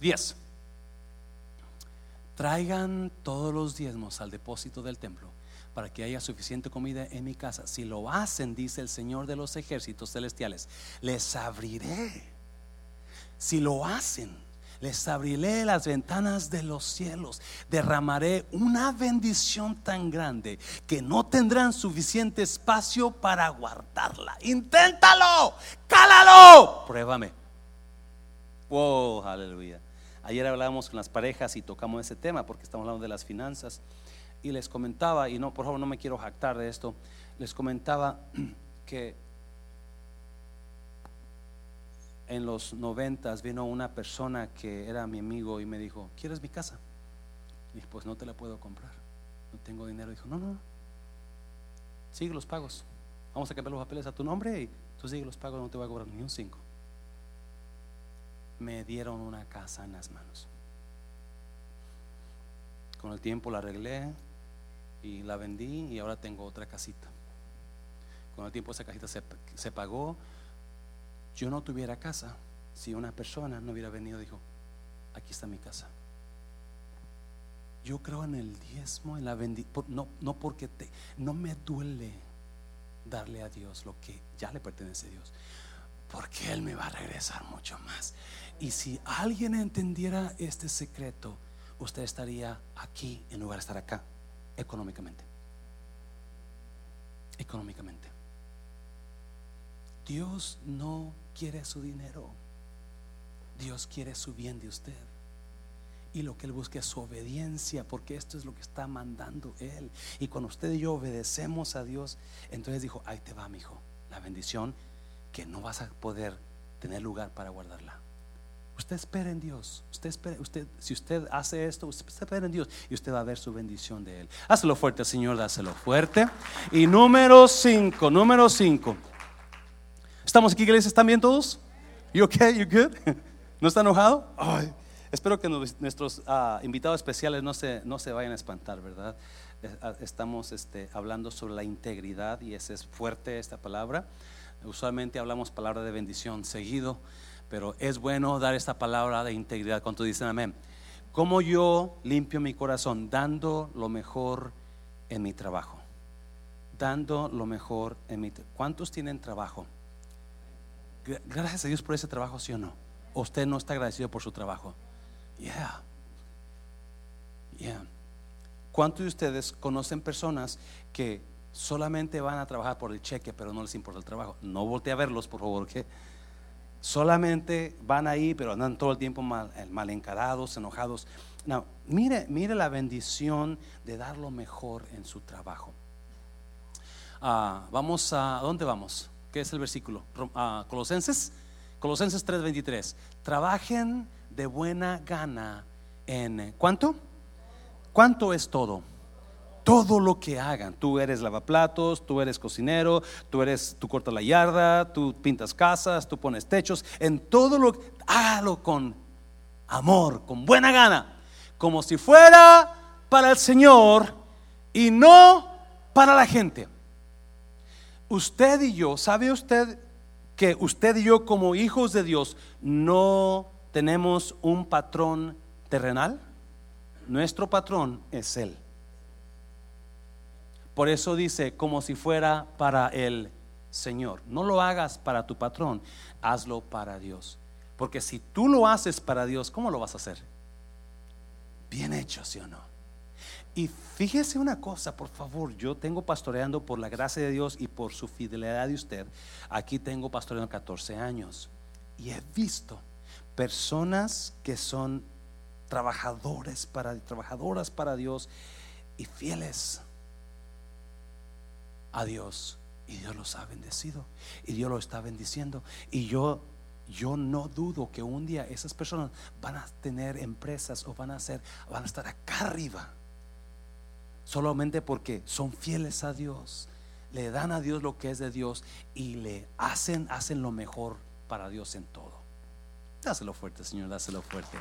10. Traigan todos los diezmos al depósito del templo para que haya suficiente comida en mi casa. Si lo hacen, dice el Señor de los ejércitos celestiales, les abriré. Si lo hacen, les abriré las ventanas de los cielos, derramaré una bendición tan grande que no tendrán suficiente espacio para guardarla. Inténtalo, cálalo, pruébame. Wow, aleluya. Ayer hablábamos con las parejas y tocamos ese tema porque estamos hablando de las finanzas y les comentaba, y no, por favor, no me quiero jactar de esto, les comentaba *clears throat* que en los noventas vino una persona que era mi amigo y me dijo, ¿quieres mi casa? Y pues no te la puedo comprar, no tengo dinero. Dijo, no, no, sigue los pagos, vamos a cambiar los papeles a tu nombre y tú sigue los pagos, no te voy a cobrar ni un cinco me dieron una casa en las manos. Con el tiempo la arreglé y la vendí y ahora tengo otra casita. Con el tiempo esa casita se, pagó. Yo no tuviera casa si una persona no hubiera venido y dijo, aquí está mi casa. Yo creo en el diezmo, en la bendición, no, no porque te, no me duele darle a Dios lo que ya le pertenece a Dios, porque Él me va a regresar mucho más. Y si alguien entendiera este secreto, usted estaría aquí en lugar de estar acá, económicamente. Económicamente. Dios no quiere su dinero. Dios quiere su bien de usted. Y lo que Él busca es su obediencia, porque esto es lo que está mandando Él. Y cuando usted y yo obedecemos a Dios, entonces dijo, ahí te va, mi hijo, la bendición que no vas a poder tener lugar para guardarla. Usted espera en Dios. Usted espera, usted, si usted hace esto, usted espera en Dios y usted va a ver su bendición de Él. Hazlo fuerte, Señor, dáselo fuerte. Y número 5, número 5. ¿Estamos aquí, iglesia? ¿Están bien todos? You okay? You good? *laughs* ¿No está enojado? espero que nuestros ah, invitados especiales no se, no se vayan a espantar, ¿verdad? Ah, estamos este, hablando sobre la integridad y ese es fuerte esta palabra. Usualmente hablamos palabra de bendición seguido pero es bueno dar esta palabra de integridad cuando dicen amén. ¿Cómo yo limpio mi corazón? Dando lo mejor en mi trabajo. Dando lo mejor en mi ¿Cuántos tienen trabajo? Gracias a Dios por ese trabajo, ¿sí o no? usted no está agradecido por su trabajo? Yeah. Yeah. ¿Cuántos de ustedes conocen personas que solamente van a trabajar por el cheque, pero no les importa el trabajo? No voltee a verlos, por favor, que solamente van ahí, pero andan todo el tiempo mal, eh, mal encarados, enojados. No, mire, mire la bendición de dar lo mejor en su trabajo. Ah, vamos a, ¿dónde vamos? ¿Qué es el versículo? Ah, Colosenses, Colosenses 3:23. Trabajen de buena gana en, ¿cuánto? ¿Cuánto es todo? Todo lo que hagan. Tú eres lavaplatos, tú eres cocinero, tú eres, tú cortas la yarda, tú pintas casas, tú pones techos. En todo lo, hágalo con amor, con buena gana, como si fuera para el Señor y no para la gente. Usted y yo, ¿sabe usted que usted y yo como hijos de Dios no tenemos un patrón terrenal? Nuestro patrón es Él. Por eso dice, como si fuera para el Señor. No lo hagas para tu patrón, hazlo para Dios. Porque si tú lo haces para Dios, ¿cómo lo vas a hacer? Bien hecho, ¿sí o no? Y fíjese una cosa, por favor, yo tengo pastoreando por la gracia de Dios y por su fidelidad de usted. Aquí tengo pastoreando 14 años y he visto personas que son trabajadores para trabajadoras para Dios y fieles a Dios y Dios los ha bendecido y Dios lo está bendiciendo. Y yo yo no dudo que un día esas personas van a tener empresas o van a ser van a estar acá arriba solamente porque son fieles a Dios le dan a Dios lo que es de Dios y le hacen hacen lo mejor para Dios en todo. Dáselo fuerte Señor dáselo fuerte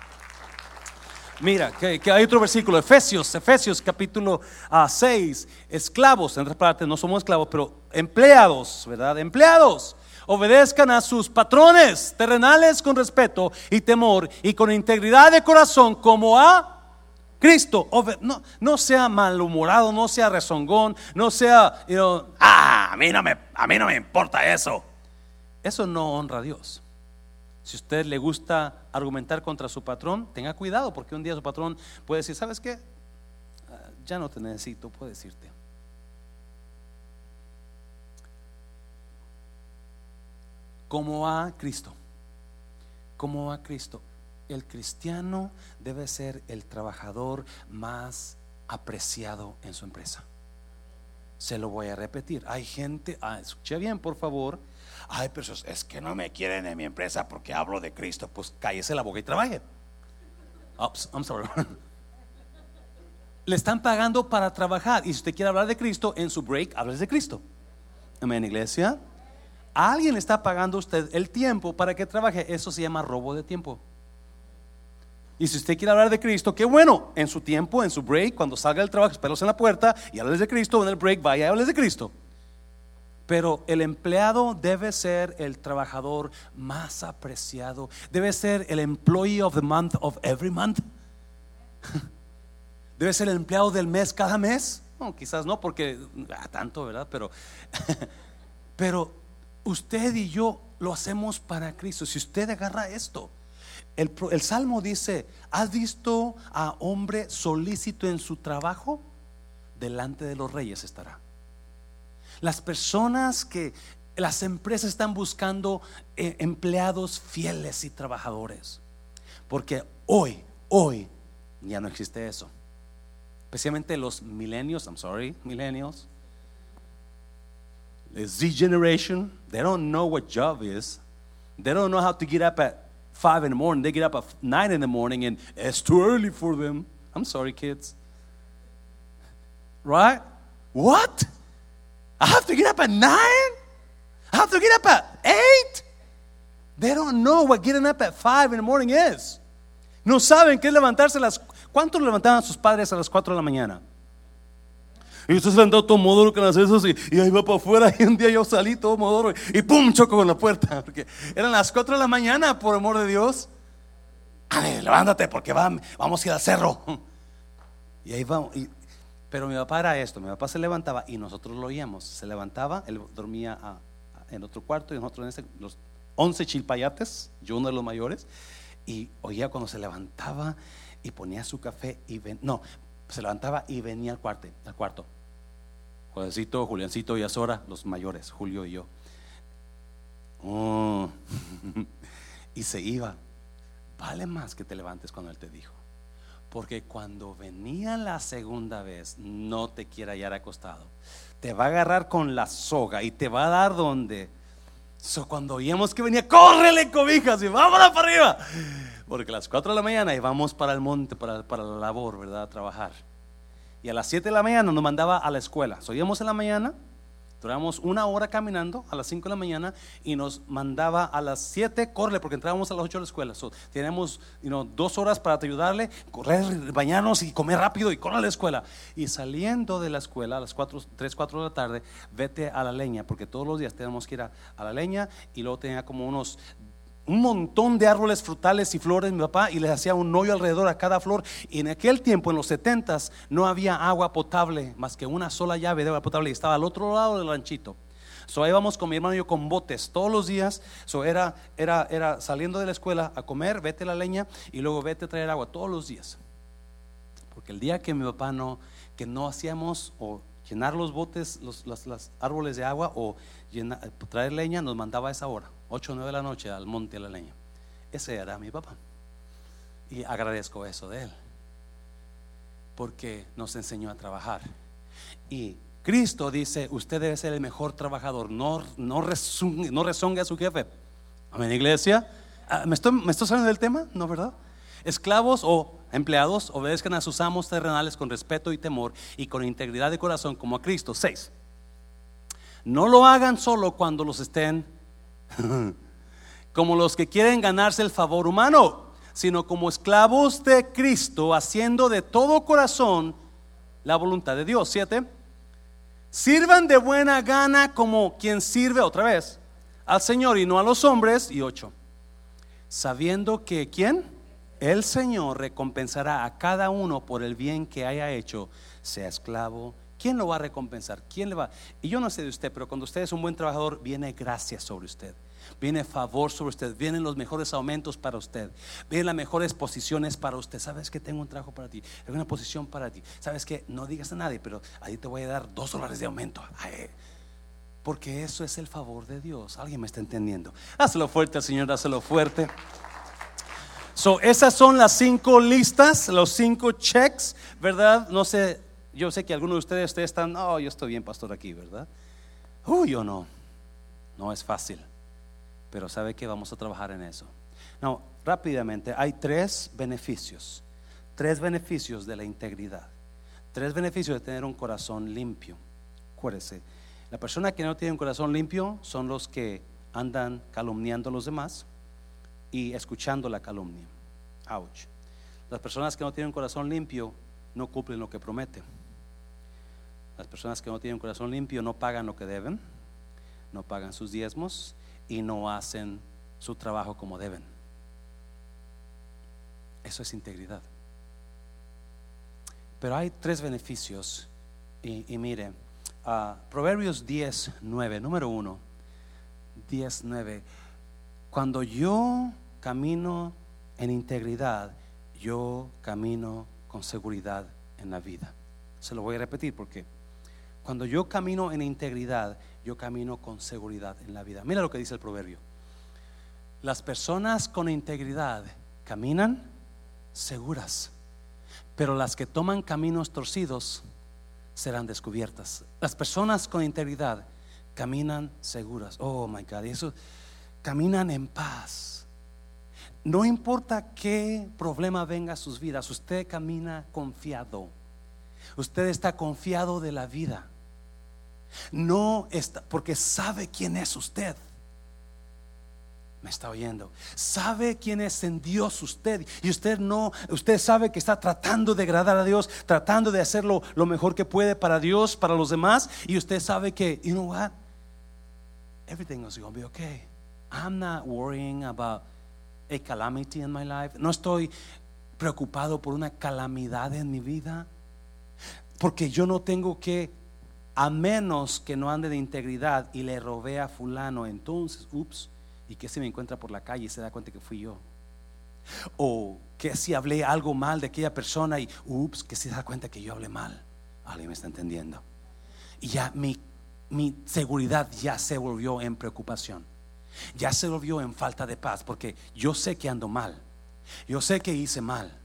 Mira, que, hay otro versículo, Efesios, Efesios capítulo 6, ah, esclavos, en otras partes no somos esclavos, pero empleados, ¿verdad? Empleados, obedezcan a sus patrones terrenales con respeto y temor y con integridad de corazón como a Cristo. No, no sea malhumorado, no sea rezongón, no sea, ah, a mí no me, a mí no me importa eso. Eso no honra a Dios. Si usted le gusta argumentar contra su patrón, tenga cuidado porque un día su patrón puede decir, ¿sabes qué? Ah, ya no te necesito, puede decirte. Como a Cristo, como a Cristo. El cristiano debe ser el trabajador más apreciado en su empresa. Se lo voy a repetir. Hay gente, ah, escuche bien por favor, hay personas, es que no me quieren en mi empresa porque hablo de Cristo. Pues cállese la boca y trabaje. Oops, I'm sorry. *laughs* Le están pagando para trabajar. Y si usted quiere hablar de Cristo, en su break, hables de Cristo. Amén, iglesia. Alguien le está pagando a usted el tiempo para que trabaje. Eso se llama robo de tiempo. Y si usted quiere hablar de Cristo, qué bueno, en su tiempo, en su break, cuando salga del trabajo, espéros en la puerta y hables de Cristo, en el break vaya y hables de Cristo. Pero el empleado debe ser el trabajador más apreciado. Debe ser el employee of the month of every month. *laughs* Debe ser el empleado del mes cada mes. Quizás no, porque ah, tanto, ¿verdad? Pero, *laughs* pero usted y yo lo hacemos para Cristo. Si usted agarra esto, el, el Salmo dice: ¿Has visto a hombre solícito en su trabajo? Delante de los reyes estará. Las personas que las empresas están buscando eh, empleados fieles y trabajadores. Porque hoy, hoy ya no existe eso. Especialmente los millennials, I'm sorry, millennials. The Z generation, they don't know what job is. They don't know how to get up at 5 in the morning. They get up at 9 in the morning and it's too early for them. I'm sorry, kids. Right? What? I have to get up at nine? I have to get up at eight? They don't know what getting up at five in the morning is. No saben qué es levantarse las. ¿Cuántos levantaban sus padres a las cuatro de la mañana? Y usted se levantó todo modoro con las esas y, y, ahí va para afuera. *laughs* Y un día yo salí todo modoro y, pum, choco con la puerta. *laughs* Porque eran las cuatro de la mañana, por amor de Dios. Ale, levántate porque vamos a ir al cerro. *laughs* Y ahí vamos. Y pero mi papá era esto, mi papá se levantaba y nosotros lo oíamos. Se levantaba, él dormía en otro cuarto y nosotros en este, los 11 chilpayates, yo uno de los mayores, y oía cuando se levantaba y ponía su café y ven, no, se levantaba y venía al cuarto, al cuarto. Juancito, Juliancito y Azora, los mayores, Julio y yo. Oh. *laughs* y se iba. Vale más que te levantes cuando él te dijo Porque cuando venía la segunda vez, no te quiere hallar acostado. Te va a agarrar con la soga y te va a dar donde. So, cuando oíamos que venía, córrele cobijas y vámonos para arriba. Porque a las 4 de la mañana íbamos para el monte, para, la labor, ¿verdad? A trabajar. Y a las 7 de la mañana nos mandaba a la escuela. So, íbamos en la mañana, Duramos una hora caminando a las 5 de la mañana y nos mandaba a las 7, corre, porque entrábamos a las 8 de la escuela. So, tenemos dos horas para ayudarle, correr, bañarnos y comer rápido y correr a la escuela. Y saliendo de la escuela a las 4, 3, 4 de la tarde, vete a la leña, porque todos los días tenemos que ir a la leña y luego tenía como unos un montón de árboles frutales y flores mi papá y les hacía un hoyo alrededor a cada flor. Y en aquel tiempo en los setentas no había agua potable más que una sola llave de agua potable y estaba al otro lado del ranchito. So ahí con mi hermano y yo con botes todos los días. So era, era, era saliendo de la escuela a comer vete la leña y luego vete a traer agua todos los días. Porque el día que mi papá no que no hacíamos o llenar los botes los, árboles de agua o traer leña nos mandaba a esa hora 8 o 9 de la noche al monte a la leña. Ese era mi papá. Y agradezco eso de él. Porque nos enseñó a trabajar. Y Cristo dice, usted debe ser el mejor trabajador. No, no, no rezongue a su jefe. Amén, iglesia. Ah, ¿Me estoy, ¿Me estoy saliendo del tema? ¿No, verdad? Esclavos o empleados obedezcan a sus amos terrenales con respeto y temor y con integridad de corazón como a Cristo. 6. No lo hagan solo cuando los estén *laughs* como los que quieren ganarse el favor humano, sino como esclavos de Cristo, haciendo de todo corazón la voluntad de Dios. Siete. Sirvan de buena gana como quien sirve otra vez al Señor y no a los hombres. Y ocho. Sabiendo que quién? El Señor recompensará a cada uno por el bien que haya hecho, sea esclavo ¿Quién lo va a recompensar? ¿Quién le va? Y yo no sé de usted, pero cuando usted es un buen trabajador, viene gracia sobre usted. Viene favor sobre usted, vienen los mejores aumentos para usted, vienen las mejores posiciones para usted. Sabes que tengo un trabajo para ti, hay una posición para ti. Sabes que no digas a nadie, pero ahí te voy a dar dos dólares de aumento. porque eso es el favor de Dios. Alguien me está entendiendo. Hazlo fuerte, Señor, hazlo fuerte. So, esas son las cinco listas, los cinco checks, ¿verdad? No sé yo sé que algunos de ustedes, ustedes están, no, yo estoy bien, pastor, aquí, ¿verdad? Uy, yo no. No es fácil. Pero sabe que vamos a trabajar en eso. No, rápidamente, hay tres beneficios. Tres beneficios de la integridad. Tres beneficios de tener un corazón limpio. Acuérdese, la persona que no tiene un corazón limpio son los que andan calumniando a los demás y escuchando la calumnia. Ouch. Las personas que no tienen corazón limpio no cumplen lo que prometen. Las personas que no tienen corazón limpio no pagan lo que deben, no pagan sus diezmos y no hacen su trabajo como deben. Eso es integridad. Pero hay tres beneficios. Y, mire, uh, Proverbios 10, 9, número 1, 10, 9. Cuando yo camino en integridad, yo camino con seguridad en la vida. Se lo voy a repetir porque cuando yo camino en integridad, yo camino con seguridad en la vida. Mira lo que dice el proverbio. Las personas con integridad caminan seguras, pero las que toman caminos torcidos serán descubiertas. Las personas con integridad caminan seguras. Oh my God, eso caminan en paz. No importa qué problema venga a sus vidas, usted camina confiado. Usted está confiado de la vida. No está, porque sabe quién es usted. Me está oyendo. Sabe quién es en Dios usted. Y usted no, usted sabe que está tratando de agradar a Dios, tratando de hacerlo lo mejor que puede para Dios, para los demás. Y usted sabe que, you know what? Everything is going to be okay. I'm not worrying about a calamity in my life. No estoy preocupado por una calamidad en mi vida. Porque yo no tengo que a menos que no ande de integridad y le robé a fulano, entonces, ups, y que se me encuentra por la calle y se da cuenta que fui yo. O que si hablé algo mal de aquella persona y, ups, que se da cuenta que yo hablé mal. Alguien me está entendiendo. Y ya mi seguridad ya se volvió en preocupación. Ya se volvió en falta de paz porque yo sé que ando mal. Yo sé que hice mal.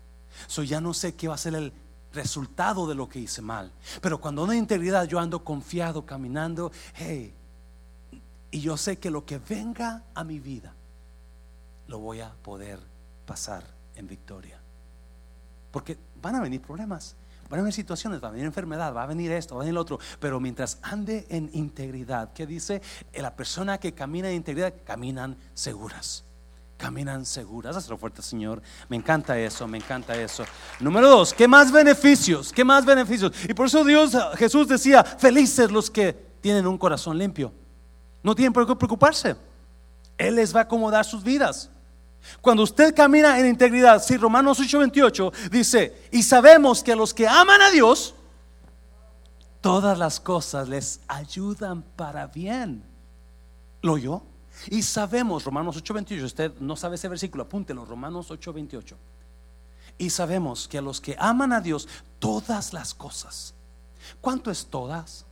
So ya no sé qué va a ser el resultado de lo que hice mal. Pero cuando no hay integridad, yo ando confiado, caminando, hey, y yo sé que lo que venga a mi vida, lo voy a poder pasar en victoria. Porque van a venir problemas, van a venir situaciones, va a venir enfermedad, va a venir esto, va a venir lo otro. Pero mientras ande en integridad, ¿qué dice? La persona que camina en integridad, caminan seguras caminan seguras. Hazlo fuerte, Señor. Me encanta eso, me encanta eso. Número dos, ¿qué más beneficios? ¿Qué más beneficios? Y por eso Dios, Jesús decía, felices los que tienen un corazón limpio. No tienen por qué preocuparse. Él les va a acomodar sus vidas. Cuando usted camina en integridad, si Romanos 8:28 dice, y sabemos que a los que aman a Dios, todas las cosas les ayudan para bien. ¿Lo oyó? Y sabemos, Romanos 8:28, usted no sabe ese versículo, apúntelo, Romanos 8:28. Y sabemos que a los que aman a Dios, todas las cosas. ¿Cuánto es todas?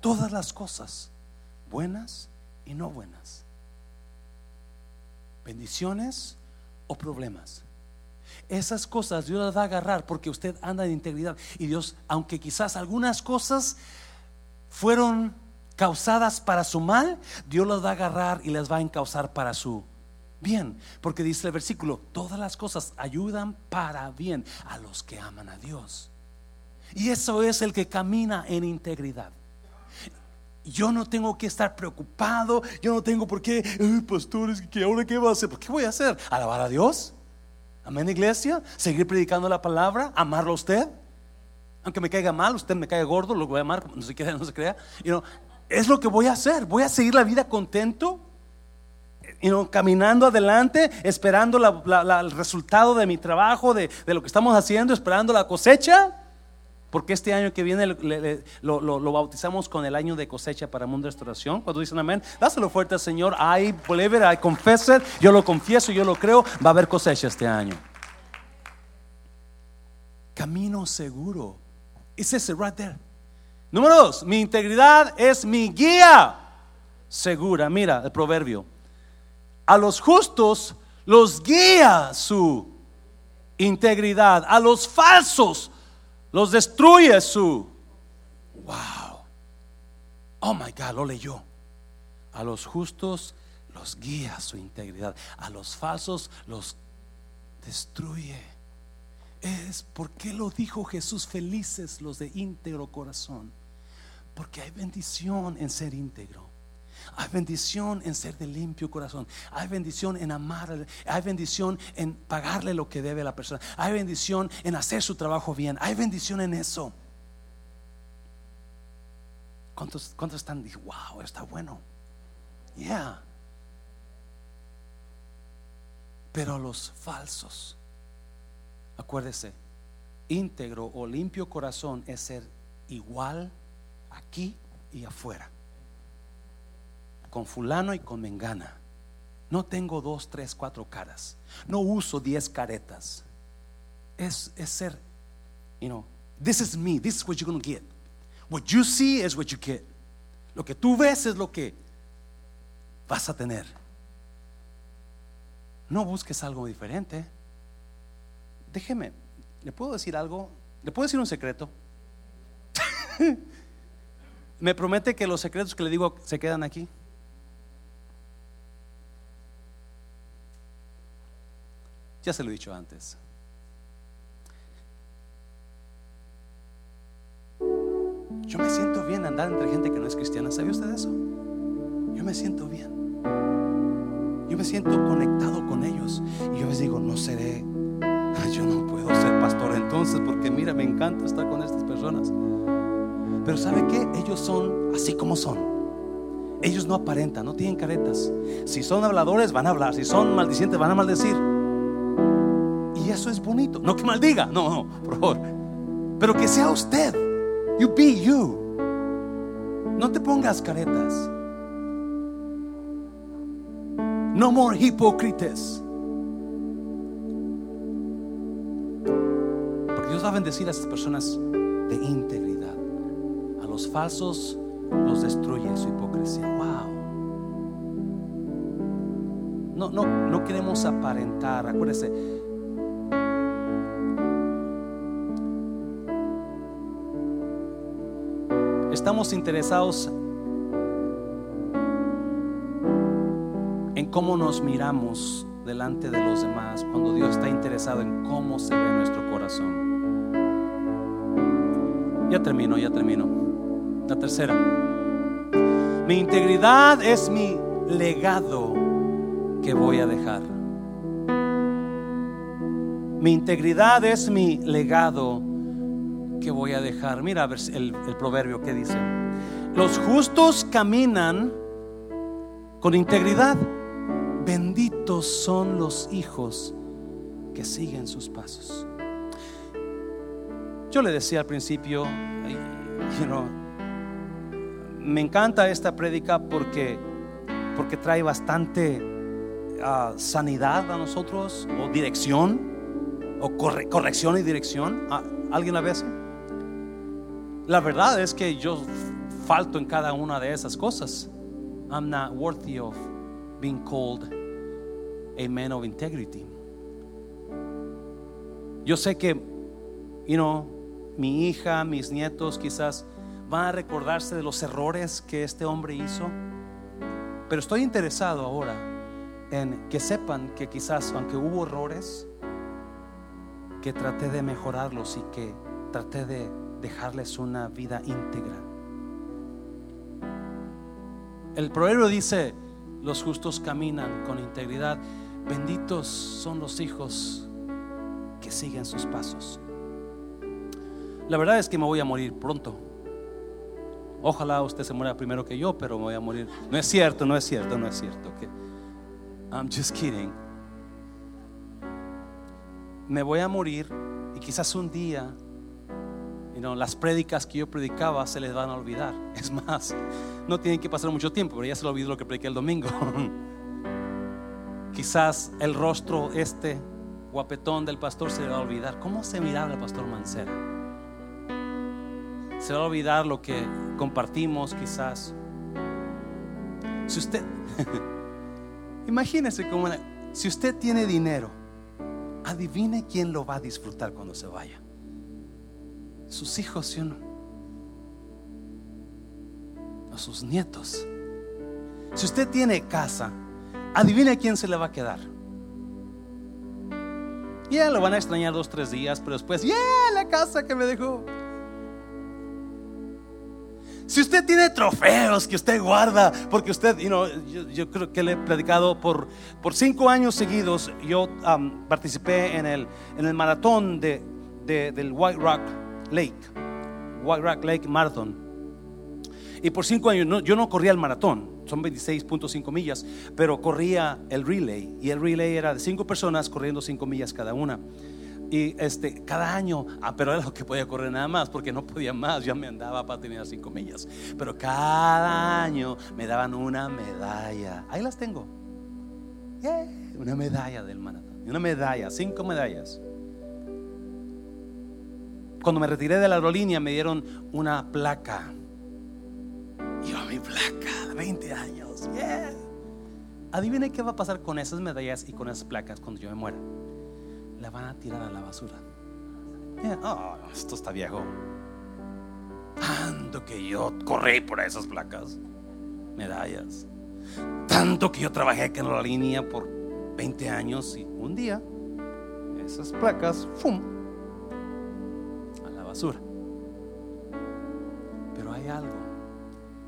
Todas las cosas, buenas y no buenas. Bendiciones o problemas. Esas cosas Dios las va a agarrar porque usted anda en integridad. Y Dios, aunque quizás algunas cosas fueron causadas para su mal, Dios las va a agarrar y las va a encauzar para su bien. Porque dice el versículo, todas las cosas ayudan para bien a los que aman a Dios. Y eso es el que camina en integridad. Yo no tengo que estar preocupado, yo no tengo por qué, pastores, ¿qué ahora qué va a hacer? ¿Por qué voy a hacer? ¿Alabar a Dios? Amén, iglesia. Seguir predicando la palabra, amarlo a usted. Aunque me caiga mal, usted me caiga gordo, lo voy a amar, no se crea, no se crea. You know, es lo que voy a hacer. Voy a seguir la vida contento, caminando adelante, esperando el resultado de mi trabajo, de, lo que estamos haciendo, esperando la cosecha. Porque este año que viene lo, bautizamos con el año de cosecha para Mundo Restauración. Cuando dicen amén, dáselo fuerte al Señor. I believe it, I confess. Yo lo confieso, yo lo creo. Va a haber cosecha este año. Camino seguro. Es ese right there. Número dos, mi integridad es mi guía segura. Mira el proverbio. A los justos los guía su integridad. A los falsos los destruye su. Wow. Oh my God, lo leyó. A los justos los guía su integridad. A los falsos los destruye es porque lo dijo Jesús, felices los de íntegro corazón. Porque hay bendición en ser íntegro. Hay bendición en ser de limpio corazón. Hay bendición en amar. Hay bendición en pagarle lo que debe a la persona. Hay bendición en hacer su trabajo bien. Hay bendición en eso. ¿Cuántos, cuántos están? Dije, wow, está bueno. Yeah. Pero los falsos Acuérdese, íntegro o limpio corazón es ser igual aquí y afuera. Con fulano y con mengana. No tengo dos, tres, cuatro caras. No uso diez caretas. Es, es ser, you know, this is me, this is what you're going to get. What you see is what you get. Lo que tú ves es lo que vas a tener. No busques algo diferente déjeme, ¿le puedo decir algo? ¿Le puedo decir un secreto? *laughs* ¿Me promete que los secretos que le digo se quedan aquí? Ya se lo he dicho antes. Yo me siento bien andar entre gente que no es cristiana. ¿Sabe usted eso? Yo me siento bien. Yo me siento conectado con ellos. Y yo les digo, no seré *laughs* yo no puedo ser pastor entonces porque mira, me encanta estar con estas personas. Pero ¿sabe qué? Ellos son así como son. Ellos no aparentan, no tienen caretas. Si son habladores, van a hablar. Si son maldicientes, van a maldecir. Eso es bonito. No que maldiga, no, no, por favor. Pero que sea usted. You be you. No te pongas caretas. No more hipócritas. a bendecir a esas personas de integridad. A los falsos los destruye su hipocresía. Wow. No, no, no queremos aparentar. Acuérdese, estamos interesados en cómo nos miramos delante de los demás, cuando Dios está interesado en cómo se ve nuestro corazón. Ya termino, ya termino. La tercera. Mi integridad es mi legado que voy a dejar. Mi integridad es mi legado voy a dejar. Mira el, el proverbio que dice. Los justos caminan con integridad. Benditos son los hijos que siguen sus pasos. Yo le decía al principio, me encanta esta prédica porque, porque trae bastante ah, sanidad a nosotros, o dirección, o corrección y dirección. ¿A ¿Alguien la ve La verdad es que yo falto en cada una de esas cosas. I'm not worthy of being called a man of integrity. Yo sé que, you know, mi hija, mis nietos quizás van a recordarse de los errores que este hombre hizo. Pero estoy interesado ahora en que sepan que quizás, aunque hubo errores, que traté de mejorarlos y que traté de dejarles una vida íntegra. El proverbio dice, los justos caminan con integridad. Benditos son los hijos que siguen sus pasos. La verdad es que me voy a morir pronto. Ojalá usted se muera primero que yo, pero me voy a morir. No es cierto, no es cierto, no es cierto. I'm just kidding. Me voy a morir y quizás un día las prédicas que yo predicaba se les van a olvidar. *laughs* Es más, no tienen que pasar mucho tiempo, pero ya se lo olvidó lo que prediqué el domingo. *laughs* Quizás el rostro este guapetón del pastor se le va a olvidar. ¿Cómo se miraba el pastor Mancera? Se va a olvidar lo que compartimos quizás. Si usted, *laughs* imagínese cómo, si usted tiene dinero, adivine quién lo va a disfrutar cuando se vaya. Sus hijos, ¿sí o no? A sus nietos. Si usted tiene casa, adivine quién se le va a quedar. Ya lo van a extrañar dos, tres días, pero después, ya la casa que me dejó. Si usted tiene trofeos que usted guarda, porque usted, yo, creo que le he predicado por, por cinco años seguidos, yo participé en el, en el maratón de, del White Rock Lake, White Rock Lake Marathon. Y por cinco años yo no corría el maratón, son 26.5 millas, pero corría el relay. Y el relay era de cinco personas corriendo cinco millas cada una. Y este, cada año, ah, pero era lo que podía correr nada más, porque no podía más, ya me andaba para tener cinco millas. Pero cada año me daban una medalla. Ahí las tengo. una medalla del maratón. Una medalla, cinco medallas. Cuando me retiré de la aerolínea me dieron una placa. Yo, mi placa, 20 años. Yeah. Adivine qué va a pasar con esas medallas y con esas placas cuando yo me muera. La van a tirar a la basura. Oh, esto está viejo. Tanto que yo corrí por esas placas, medallas. Tanto que yo trabajé aquí en la línea por 20 años y un día esas placas, ¡fum! Pero hay algo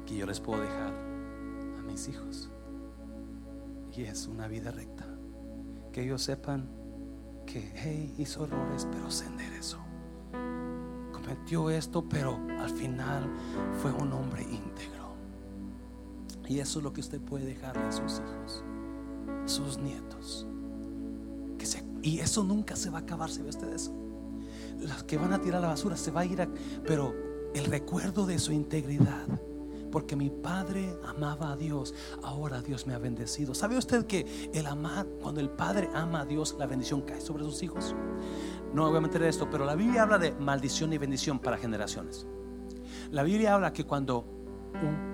que yo les puedo dejar a mis hijos. Y es una vida recta. Que ellos sepan que, hizo errores, pero se enderezó. Cometió esto, pero al final fue un hombre íntegro. Y eso es lo que usted puede dejarle a sus hijos, sus nietos. Que y eso nunca se va a acabar, ¿se ve usted eso? Las que van a tirar la basura se va a ir a, pero el recuerdo de su integridad porque mi padre amaba a Dios, ahora Dios me ha bendecido. ¿Sabe usted que el amar, cuando el padre ama a Dios, la bendición cae sobre sus hijos? No voy a meter esto, pero la Biblia habla de maldición y bendición para generaciones. La Biblia habla que cuando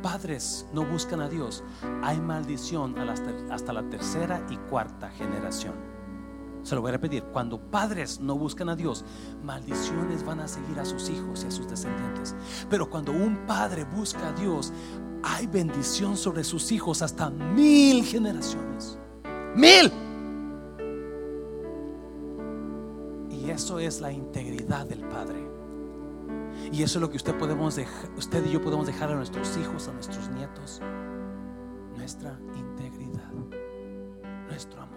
padres no buscan a Dios, hay maldición hasta la tercera y cuarta generación. Se lo voy a repetir. Cuando padres no buscan a Dios, maldiciones van a seguir a sus hijos y a sus descendientes. Pero cuando un padre busca a Dios, hay bendición sobre sus hijos hasta mil generaciones. Mil. Y eso es la integridad del Padre. Y eso es lo que usted, podemos usted y yo podemos dejar a nuestros hijos, a nuestros nietos. Nuestra integridad, nuestro amor.